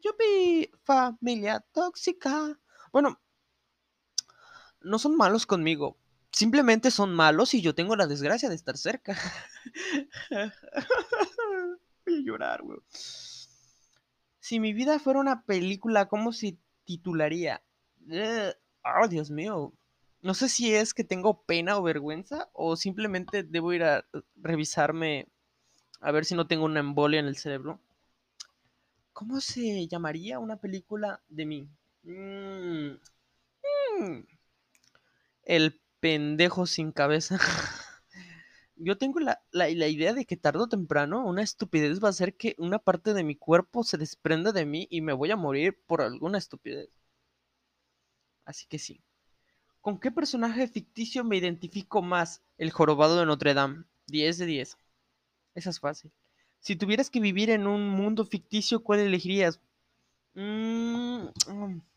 Yo vi familia tóxica. Bueno, no son malos conmigo. Simplemente son malos y yo tengo la desgracia de estar cerca. <laughs> Voy a llorar, güey. Si mi vida fuera una película, ¿cómo se titularía? oh, Dios mío. No sé si es que tengo pena o vergüenza o simplemente debo ir a revisarme a ver si no tengo una embolia en el cerebro. ¿Cómo se llamaría una película de mí? Mm, mm. El pendejo sin cabeza. <laughs> yo tengo la, idea de que tarde o temprano una estupidez va a hacer que una parte de mi cuerpo se desprenda de mí y me voy a morir por alguna estupidez. Así que sí. ¿Con qué personaje ficticio me identifico más? El jorobado de Notre Dame. 10 de 10. Esa es fácil. Si tuvieras que vivir en un mundo ficticio, ¿cuál elegirías? Mm. <tsk>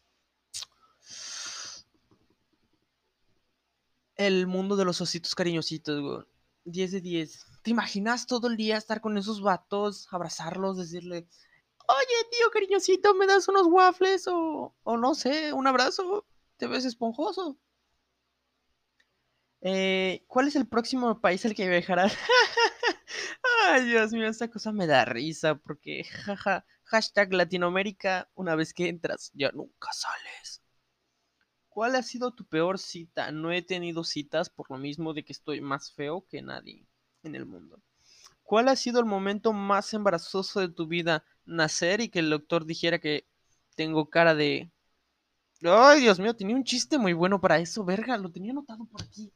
El mundo de los ositos cariñositos, güey. 10 de 10. ¿Te imaginas todo el día estar con esos vatos, abrazarlos, decirle, oye, tío cariñosito, ¿me das unos waffles? O, o no sé, un abrazo. Te ves esponjoso. Eh, ¿Cuál es el próximo país al que viajarás? <laughs> Ay, Dios mío, esta cosa me da risa porque, jaja, hashtag Latinoamérica, una vez que entras, ya nunca sales. ¿Cuál ha sido tu peor cita? No he tenido citas por lo mismo de que estoy más feo que nadie en el mundo. ¿Cuál ha sido el momento más embarazoso de tu vida? Nacer y que el doctor dijera que tengo cara de... Ay, Dios mío, tenía un chiste muy bueno para eso, verga, lo tenía anotado por aquí.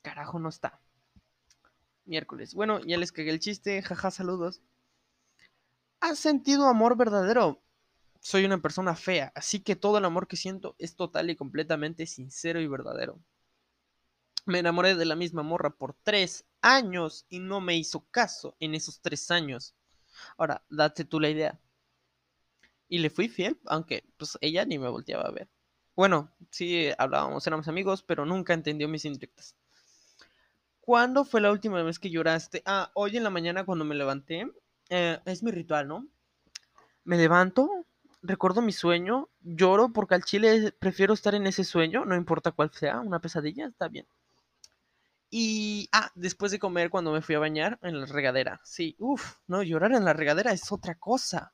Carajo, no está. Miércoles. Bueno, ya les cagué el chiste, jaja, saludos. ¿Has sentido amor verdadero? Soy una persona fea, así que todo el amor que siento es total y completamente sincero y verdadero. Me enamoré de la misma morra por tres años y no me hizo caso en esos tres años. Ahora, date tú la idea. Y le fui fiel, aunque pues ella ni me volteaba a ver. Bueno, sí hablábamos, éramos amigos, pero nunca entendió mis indirectas. ¿Cuándo fue la última vez que lloraste? Ah, hoy en la mañana cuando me levanté. Eh, es mi ritual, ¿no? Me levanto, recuerdo mi sueño, lloro porque al chile prefiero estar en ese sueño, no importa cuál sea, una pesadilla, está bien. Y, ah, después de comer cuando me fui a bañar en la regadera, sí, uff, no, llorar en la regadera es otra cosa,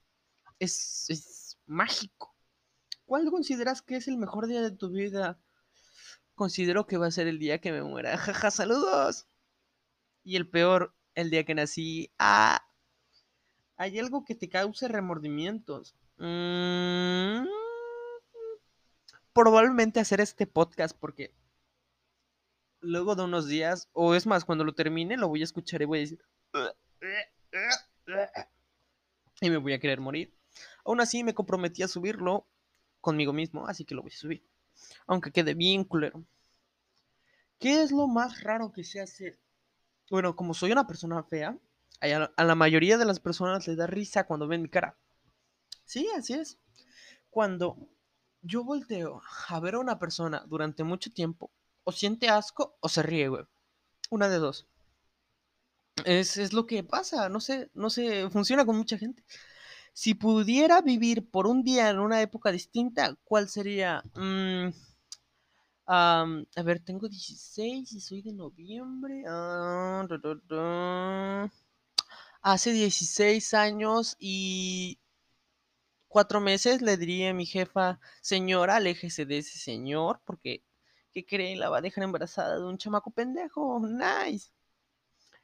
es, es mágico. ¿Cuál consideras que es el mejor día de tu vida? Considero que va a ser el día que me muera. <laughs> Jaja, saludos. Y el peor, el día que nací. Ah, hay algo que te cause remordimientos. Mm, probablemente hacer este podcast porque luego de unos días, o es más, cuando lo termine, lo voy a escuchar y voy a decir... Y me voy a querer morir. Aún así me comprometí a subirlo conmigo mismo, así que lo voy a subir. Aunque quede bien culero. ¿Qué es lo más raro que sé hacer? Bueno, como soy una persona fea, a la mayoría de las personas les da risa cuando ven mi cara. Sí, así es. Cuando yo volteo a ver a una persona durante mucho tiempo, o siente asco o se ríe, güey. Una de dos. Es, es, lo que pasa, no sé, no sé, funciona con mucha gente. Si pudiera vivir por un día en una época distinta, ¿cuál sería? Mm, a ver, tengo 16 y soy de noviembre. Ah, Hace 16 años y cuatro meses le diría a mi jefa, señora, aléjese de ese señor, porque, ¿qué cree? La va a dejar embarazada de un chamaco pendejo. Nice.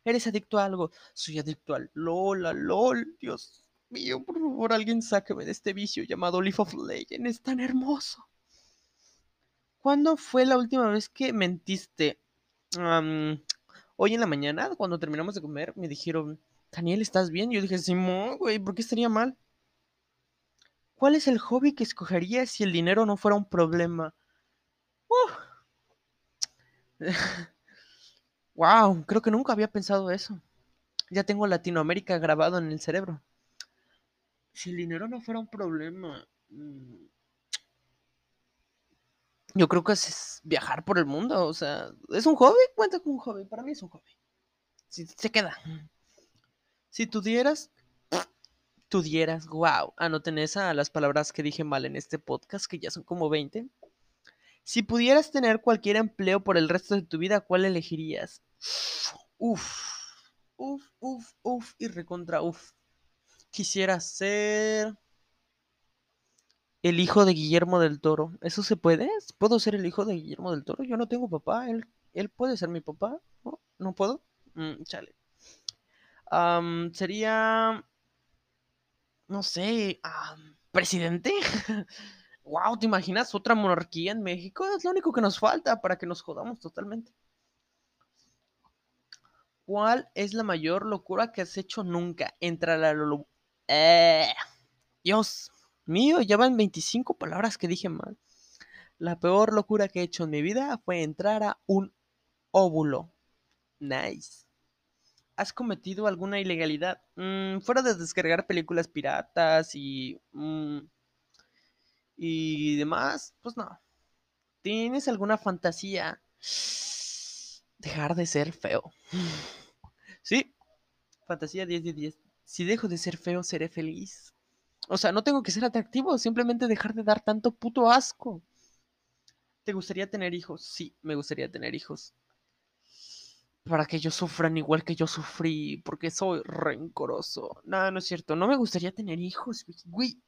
Eres adicto a algo. Soy adicto al LOL, LOL. Dios mío, por favor, alguien sáqueme de este vicio llamado Leaf of Legends. Es tan hermoso. ¿Cuándo fue la última vez que mentiste? hoy en la mañana, cuando terminamos de comer, me dijeron, Daniel, ¿estás bien? Yo dije, Simón, güey, ¿por qué estaría mal? ¿Cuál es el hobby que escogerías si el dinero no fuera un problema? wow, <laughs> creo que nunca había pensado eso. Ya tengo Latinoamérica grabado en el cerebro. Si el dinero no fuera un problema, mm, yo creo que es viajar por el mundo. O sea, ¿es un hobby? Cuenta con un hobby. Para mí es un hobby. Si se queda. Si tú dieras, tú dieras, wow. Anoten esa las palabras que dije mal en este podcast, que ya son como 20. Si pudieras tener cualquier empleo por el resto de tu vida, ¿cuál elegirías? Uf, uf, uf, uf y recontra uf. Quisiera ser el hijo de Guillermo del Toro. ¿Eso se puede? ¿Puedo ser el hijo de Guillermo del Toro? Yo no tengo papá. ¿Él, él puede ser mi papá? ¿No, ¿No puedo? Mm, chale. sería... No sé. ¿Presidente? <laughs> wow, ¿te imaginas otra monarquía en México? Es lo único que nos falta para que nos jodamos totalmente. ¿Cuál es la mayor locura que has hecho nunca? Entra la... Eh, Dios mío, ya van 25 palabras que dije mal. La peor locura que he hecho en mi vida fue entrar a un óvulo. Nice. ¿Has cometido alguna ilegalidad? Mm, fuera de descargar películas piratas y... Mm, y demás, pues no. ¿Tienes alguna fantasía? Dejar de ser feo. <sighs> Sí. Fantasía 10 de 10. Si dejo de ser feo, seré feliz. O sea, no tengo que ser atractivo, simplemente dejar de dar tanto puto asco. ¿Te gustaría tener hijos? Sí, me gustaría tener hijos. Para que ellos sufran igual que yo sufrí, porque soy rencoroso. No, no es cierto, no me gustaría tener hijos, güey.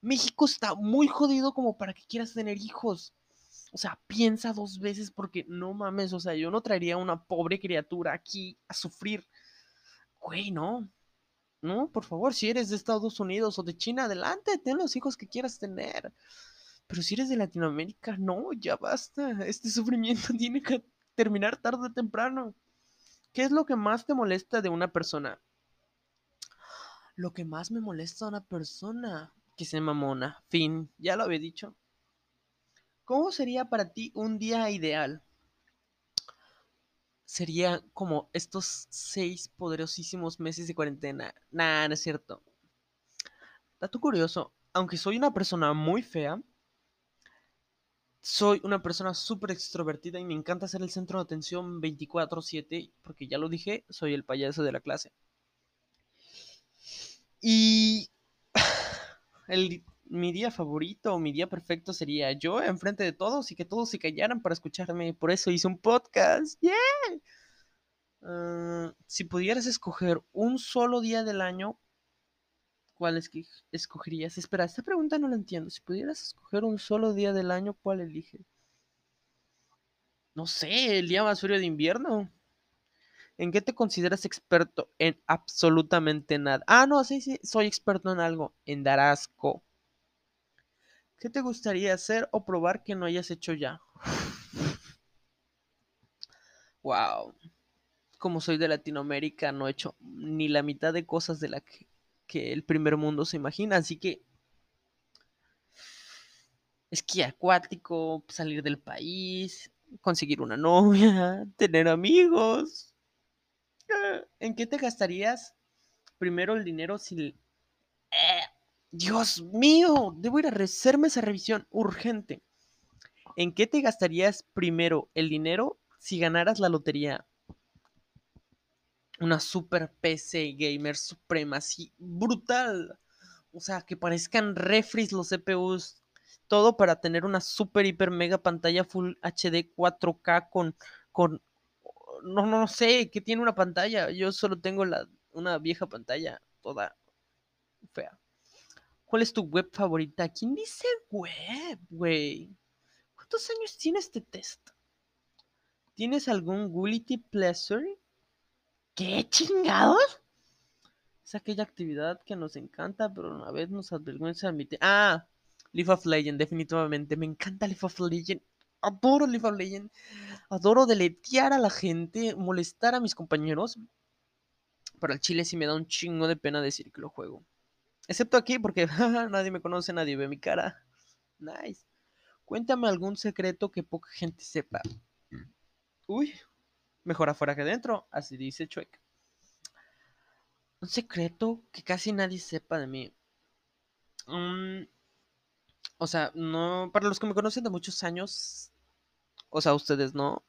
México está muy jodido como para que quieras tener hijos. O sea, piensa dos veces porque no mames, o sea, yo no traería a una pobre criatura aquí a sufrir. Güey, no. No, por favor, si eres de Estados Unidos o de China, adelante, ten los hijos que quieras tener. Pero si eres de Latinoamérica, no, ya basta. Este sufrimiento <laughs> tiene que terminar tarde o temprano. ¿Qué es lo que más te molesta de una persona? Lo que más me molesta de una persona, que se mamona. Fin, ya lo había dicho. ¿Cómo sería para ti un día ideal? sería como estos seis poderosísimos meses de cuarentena. Nah, no es cierto. Dato curioso, aunque soy una persona muy fea, soy una persona súper extrovertida y me encanta ser el centro de atención 24/7, porque ya lo dije, soy el payaso de la clase. Y <sighs> el mi día favorito mi día perfecto sería yo enfrente de todos y que todos se callaran para escucharme. Por eso hice un podcast. ¡Yeah! Ah, si pudieras escoger un solo día del año, ¿cuál que escogerías? Espera, esta pregunta no la entiendo. Si pudieras escoger un solo día del año, ¿cuál eliges? No sé, el día más frío de invierno. ¿En qué te consideras experto? En absolutamente nada. Ah, no, sí, sí, soy experto en algo. En dar asco. ¿Qué te gustaría hacer o probar que no hayas hecho ya? wow. Como soy de Latinoamérica, no he hecho ni la mitad de cosas de la que, que el primer mundo se imagina, así que esquí acuático, salir del país, conseguir una <laughs> novia, tener amigos. ¿En qué te gastarías primero el dinero si Dios mío, debo ir a hacerme esa revisión urgente. ¿En qué te gastarías primero el dinero si ganaras la lotería? Una super PC gamer suprema, así brutal. O sea, que parezcan refries los CPUs. Todo para tener una super, hiper, mega pantalla Full HD 4K con, con no, no sé, que tiene una pantalla. Yo solo tengo la, una vieja pantalla toda fea. ¿Cuál es tu web favorita? ¿Quién dice web, güey? ¿Cuántos años tiene este test? ¿Tienes algún guilty pleasure? ¿Qué chingados? Es aquella actividad que nos encanta, pero una vez nos avergüenza admitir. Ah, Leaf of Legend, definitivamente. Me encanta Leaf of Legend. Adoro Leaf of Legend. Adoro deletear a la gente, molestar a mis compañeros. Pero al chile sí me da un chingo de pena decir que lo juego. Excepto aquí porque <laughs> nadie me conoce, nadie ve mi cara. Nice. Cuéntame algún secreto que poca gente sepa. Uy, mejor afuera que dentro, así dice Chuek. Un secreto que casi nadie sepa de mí. O sea, no, para los que me conocen de muchos años, o sea, ustedes no,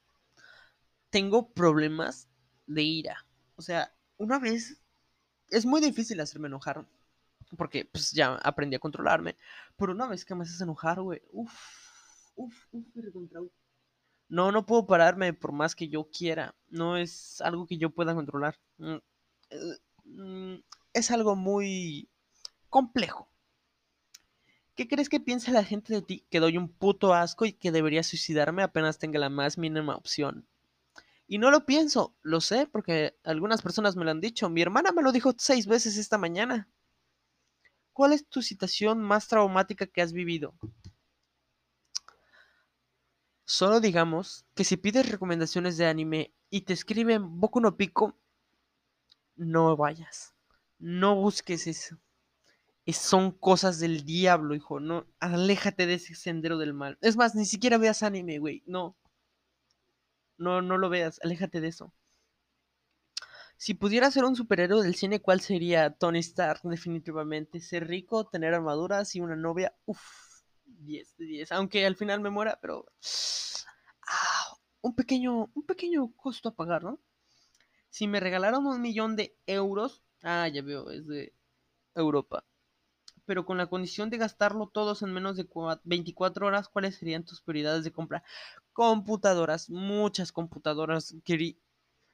tengo problemas de ira. O sea, una vez es muy difícil hacerme enojar porque pues ya aprendí a controlarme, pero una vez que me haces enojar, güey, uff, uff, uff, no, no puedo pararme por más que yo quiera. No es algo que yo pueda controlar. Mm, eh, mm, es algo muy complejo. ¿Qué crees que piensa la gente de ti? Que doy un puto asco y que debería suicidarme apenas tenga la más mínima opción. Y no lo pienso, lo sé porque algunas personas me lo han dicho. Mi hermana me lo dijo seis veces esta mañana. ¿Cuál es tu situación más traumática que has vivido? Solo digamos que si pides recomendaciones de anime y te escriben Boku no Pico, no vayas. No busques eso. son cosas del diablo, hijo. No, aléjate de ese sendero del mal. Es más, ni siquiera veas anime, güey. No. No, no lo veas. Aléjate de eso. Si pudiera ser un superhéroe del cine, ¿cuál sería? Tony Stark, definitivamente. Ser rico, tener armaduras y una novia. Uf 10 de 10. Aunque al final me muera, pero. Ah, un, pequeño, un pequeño costo a pagar, ¿no? Si me regalaron un millón de euros. Ah, ya veo, es de Europa. Pero con la condición de gastarlo todos en menos de 24 horas, ¿cuáles serían tus prioridades de compra? Computadoras, muchas computadoras.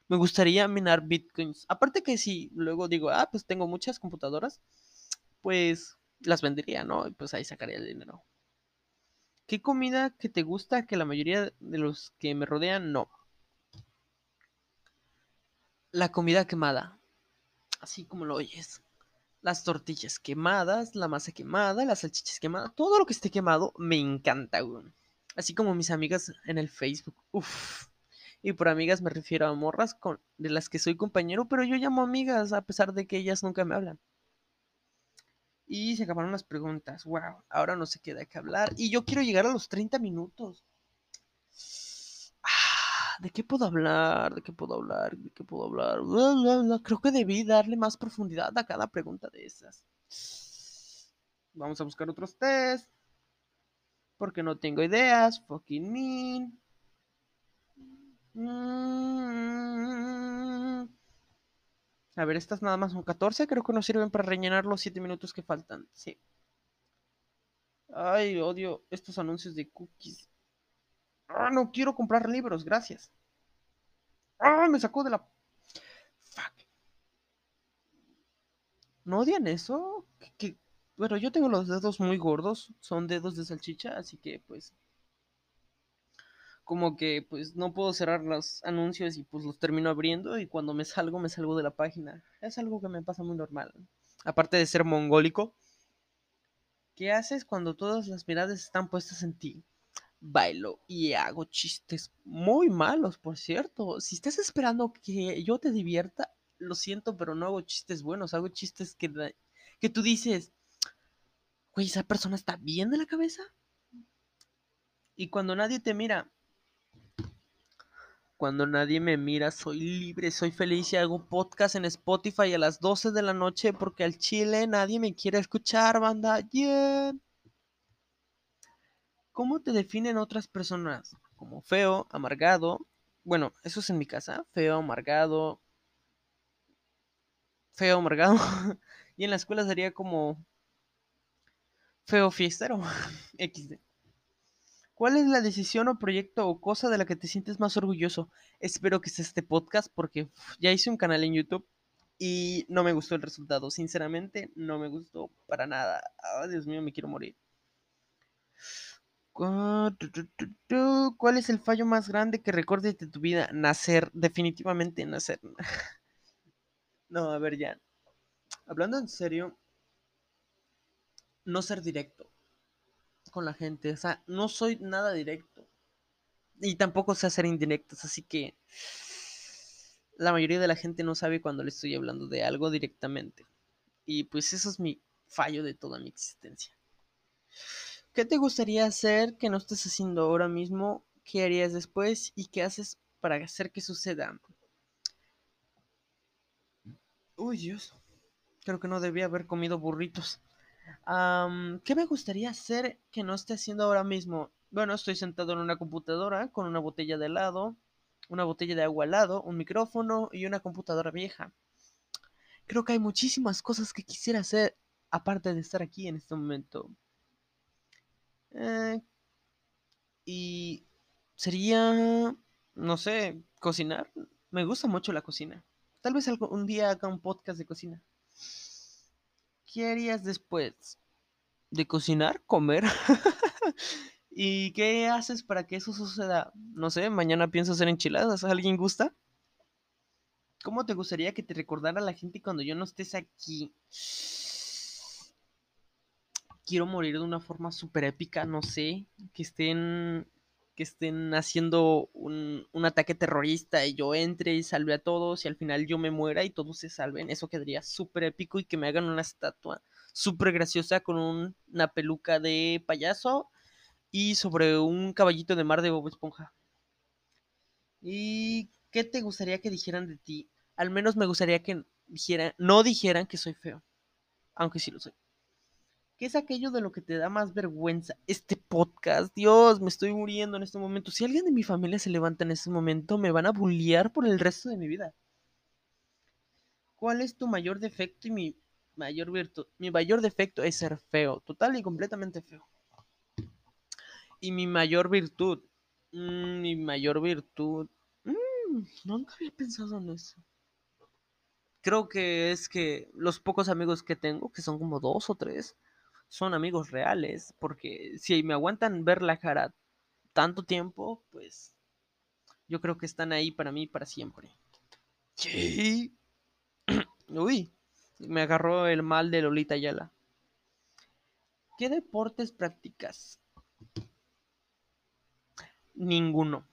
Me gustaría minar bitcoins. Aparte que si luego digo, ah, pues tengo muchas computadoras, pues las vendería, ¿no? Y pues ahí sacaría el dinero. ¿Qué comida que te gusta que la mayoría de los que me rodean no? La comida quemada. Así como lo oyes. Las tortillas quemadas, la masa quemada, las salchichas quemadas, todo lo que esté quemado me encanta. Así como mis amigas en el Facebook. Y por amigas me refiero a morras con, de las que soy compañero, pero yo llamo amigas a pesar de que ellas nunca me hablan. Y se acabaron las preguntas. Wow, ahora no sé qué de qué hablar. Y yo quiero llegar a los 30 minutos. Ah, ¿De qué puedo hablar? ¿De qué puedo hablar? ¿De qué puedo hablar? Creo que debí darle más profundidad a cada pregunta de esas. Vamos a buscar otros test. Porque no tengo ideas. Fucking mean. Mm. A ver, estas nada más son 14. Creo que no sirven para rellenar los 7 minutos que faltan. Sí. Ay, odio estos anuncios de cookies. Ah, no quiero comprar libros, gracias. Ah, me sacó de la... Fuck. ¿No odian eso? Bueno, yo tengo los dedos muy gordos. Son dedos de salchicha, así que pues como que pues no puedo cerrar los anuncios y pues los termino abriendo y cuando me salgo me salgo de la página. Es algo que me pasa muy normal. Aparte de ser mongólico. ¿Qué haces cuando todas las miradas están puestas en ti? Bailo y hago chistes muy malos, por cierto. Si estás esperando que yo te divierta, lo siento, pero no hago chistes buenos, hago chistes que, que tú dices, güey, esa persona está bien de la cabeza. Y cuando nadie te mira, cuando nadie me mira, soy libre, soy feliz y hago podcast en Spotify a las 12 de la noche porque al chile nadie me quiere escuchar, banda. Yeah. ¿Cómo te definen otras personas? Como feo, amargado. Bueno, eso es en mi casa. Feo, amargado. Feo, amargado. <laughs> y en la escuela sería como feo fiestero. <laughs> XD. ¿Cuál es la decisión o proyecto o cosa de la que te sientes más orgulloso? Espero que sea este podcast porque ya hice un canal en YouTube y no me gustó el resultado. Sinceramente, no me gustó para nada. Oh, Dios mío, me quiero morir. ¿Cuál es el fallo más grande que recuerdes de tu vida? Nacer, definitivamente nacer. <laughs> no, a ver ya. Hablando en serio, no ser directo con la gente. O sea, no soy nada directo. Y tampoco sé hacer indirectos, así que la mayoría de la gente no sabe cuando le estoy hablando de algo directamente. Y pues eso es mi fallo de toda mi existencia. ¿Qué te gustaría hacer que no estés haciendo ahora mismo? ¿Qué harías después? ¿Y qué haces para hacer que suceda? Uy, Dios. Creo que no debía haber comido burritos. ¿Qué me gustaría hacer que no esté haciendo ahora mismo? Bueno, estoy sentado en una computadora con una botella de helado, una botella de agua al lado, un micrófono y una computadora vieja. Creo que hay muchísimas cosas que quisiera hacer aparte de estar aquí en este momento. Eh, y sería, no sé, cocinar. Me gusta mucho la cocina. Tal vez un día haga un podcast de cocina. ¿Qué harías después? ¿De cocinar? ¿Comer? <laughs> ¿Y qué haces para que eso suceda? No sé, mañana pienso hacer enchiladas. ¿Alguien gusta? ¿Cómo te gustaría que te recordara la gente cuando yo no estés aquí? Quiero morir de una forma súper épica, no sé. Que estén estén haciendo un, un, ataque terrorista y yo entre y salve a todos y al final yo me muera y todos se salven. Eso quedaría súper épico y que me hagan una estatua súper graciosa con una peluca de payaso y sobre un caballito de mar de Bob Esponja. ¿Y qué te gustaría que dijeran de ti? Al menos me gustaría que dijeran, no dijeran que soy feo, aunque sí lo soy. ¿Qué es aquello de lo que te da más vergüenza? Este podcast, Dios, me estoy muriendo en este momento. Si alguien de mi familia se levanta en este momento, me van a bullear por el resto de mi vida. ¿Cuál es tu mayor defecto y mi mayor virtud? Mi mayor defecto es ser feo, total y completamente feo. Y mi mayor virtud, mm, mi mayor virtud, mm, nunca había pensado en eso. Creo que es que los pocos amigos que tengo, que son como dos o tres, son amigos reales, porque si me aguantan ver la cara tanto tiempo, pues yo creo que están ahí para mí para siempre. ¿Qué? <clears throat> Uy, me agarró el mal de Lolita Yala. ¿Qué deportes practicas? Ninguno.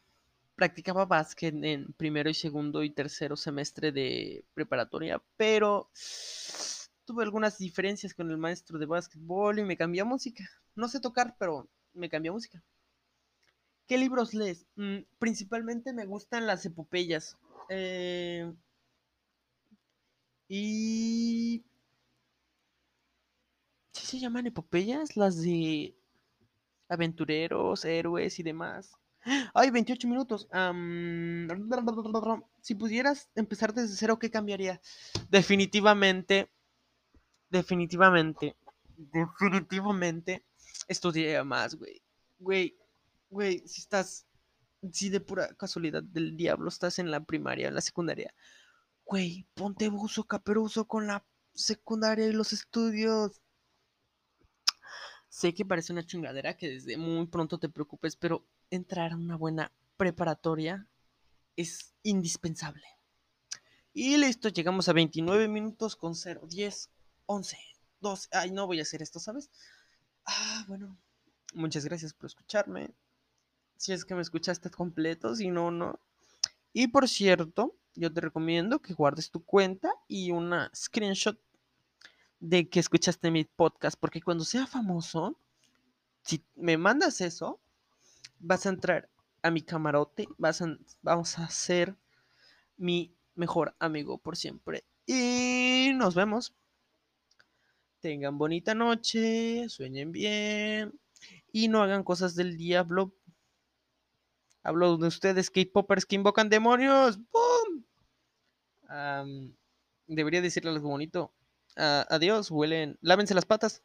Practicaba básquet en primero y segundo y tercero semestre de preparatoria, pero tuve algunas diferencias con el maestro de básquetbol y me cambió música. No sé tocar, pero me cambió música. ¿Qué libros lees? Mm, principalmente me gustan las epopeyas. Eh, y... ¿Sí se llaman epopeyas? Las de aventureros, héroes y demás. Ay, 28 minutos. si pudieras empezar desde cero, ¿qué cambiaría? Definitivamente definitivamente, definitivamente estudié más, güey. Güey, güey, si estás, si de pura casualidad del diablo estás en la primaria, en la secundaria, güey, ponte buzo caperuso con la secundaria y los estudios. Sé que parece una chingadera que desde muy pronto te preocupes, pero entrar a una buena preparatoria es indispensable. Y listo, llegamos a 29 minutos con 0, 10, 11, 12. Ay, no voy a hacer esto, ¿sabes? Ah, bueno. Muchas gracias por escucharme. Si es que me escuchaste completo, si no, no. Y por cierto, yo te recomiendo que guardes tu cuenta y una screenshot de que escuchaste mi podcast, porque cuando sea famoso, si me mandas eso, vas a entrar a mi camarote, vas a, vamos a ser mi mejor amigo por siempre. Y nos vemos. Tengan bonita noche, sueñen bien y no hagan cosas del diablo. Hablo de ustedes, K-Poppers que invocan demonios. ¡Bum! debería decirle algo bonito. adiós, huelen. Lávense las patas.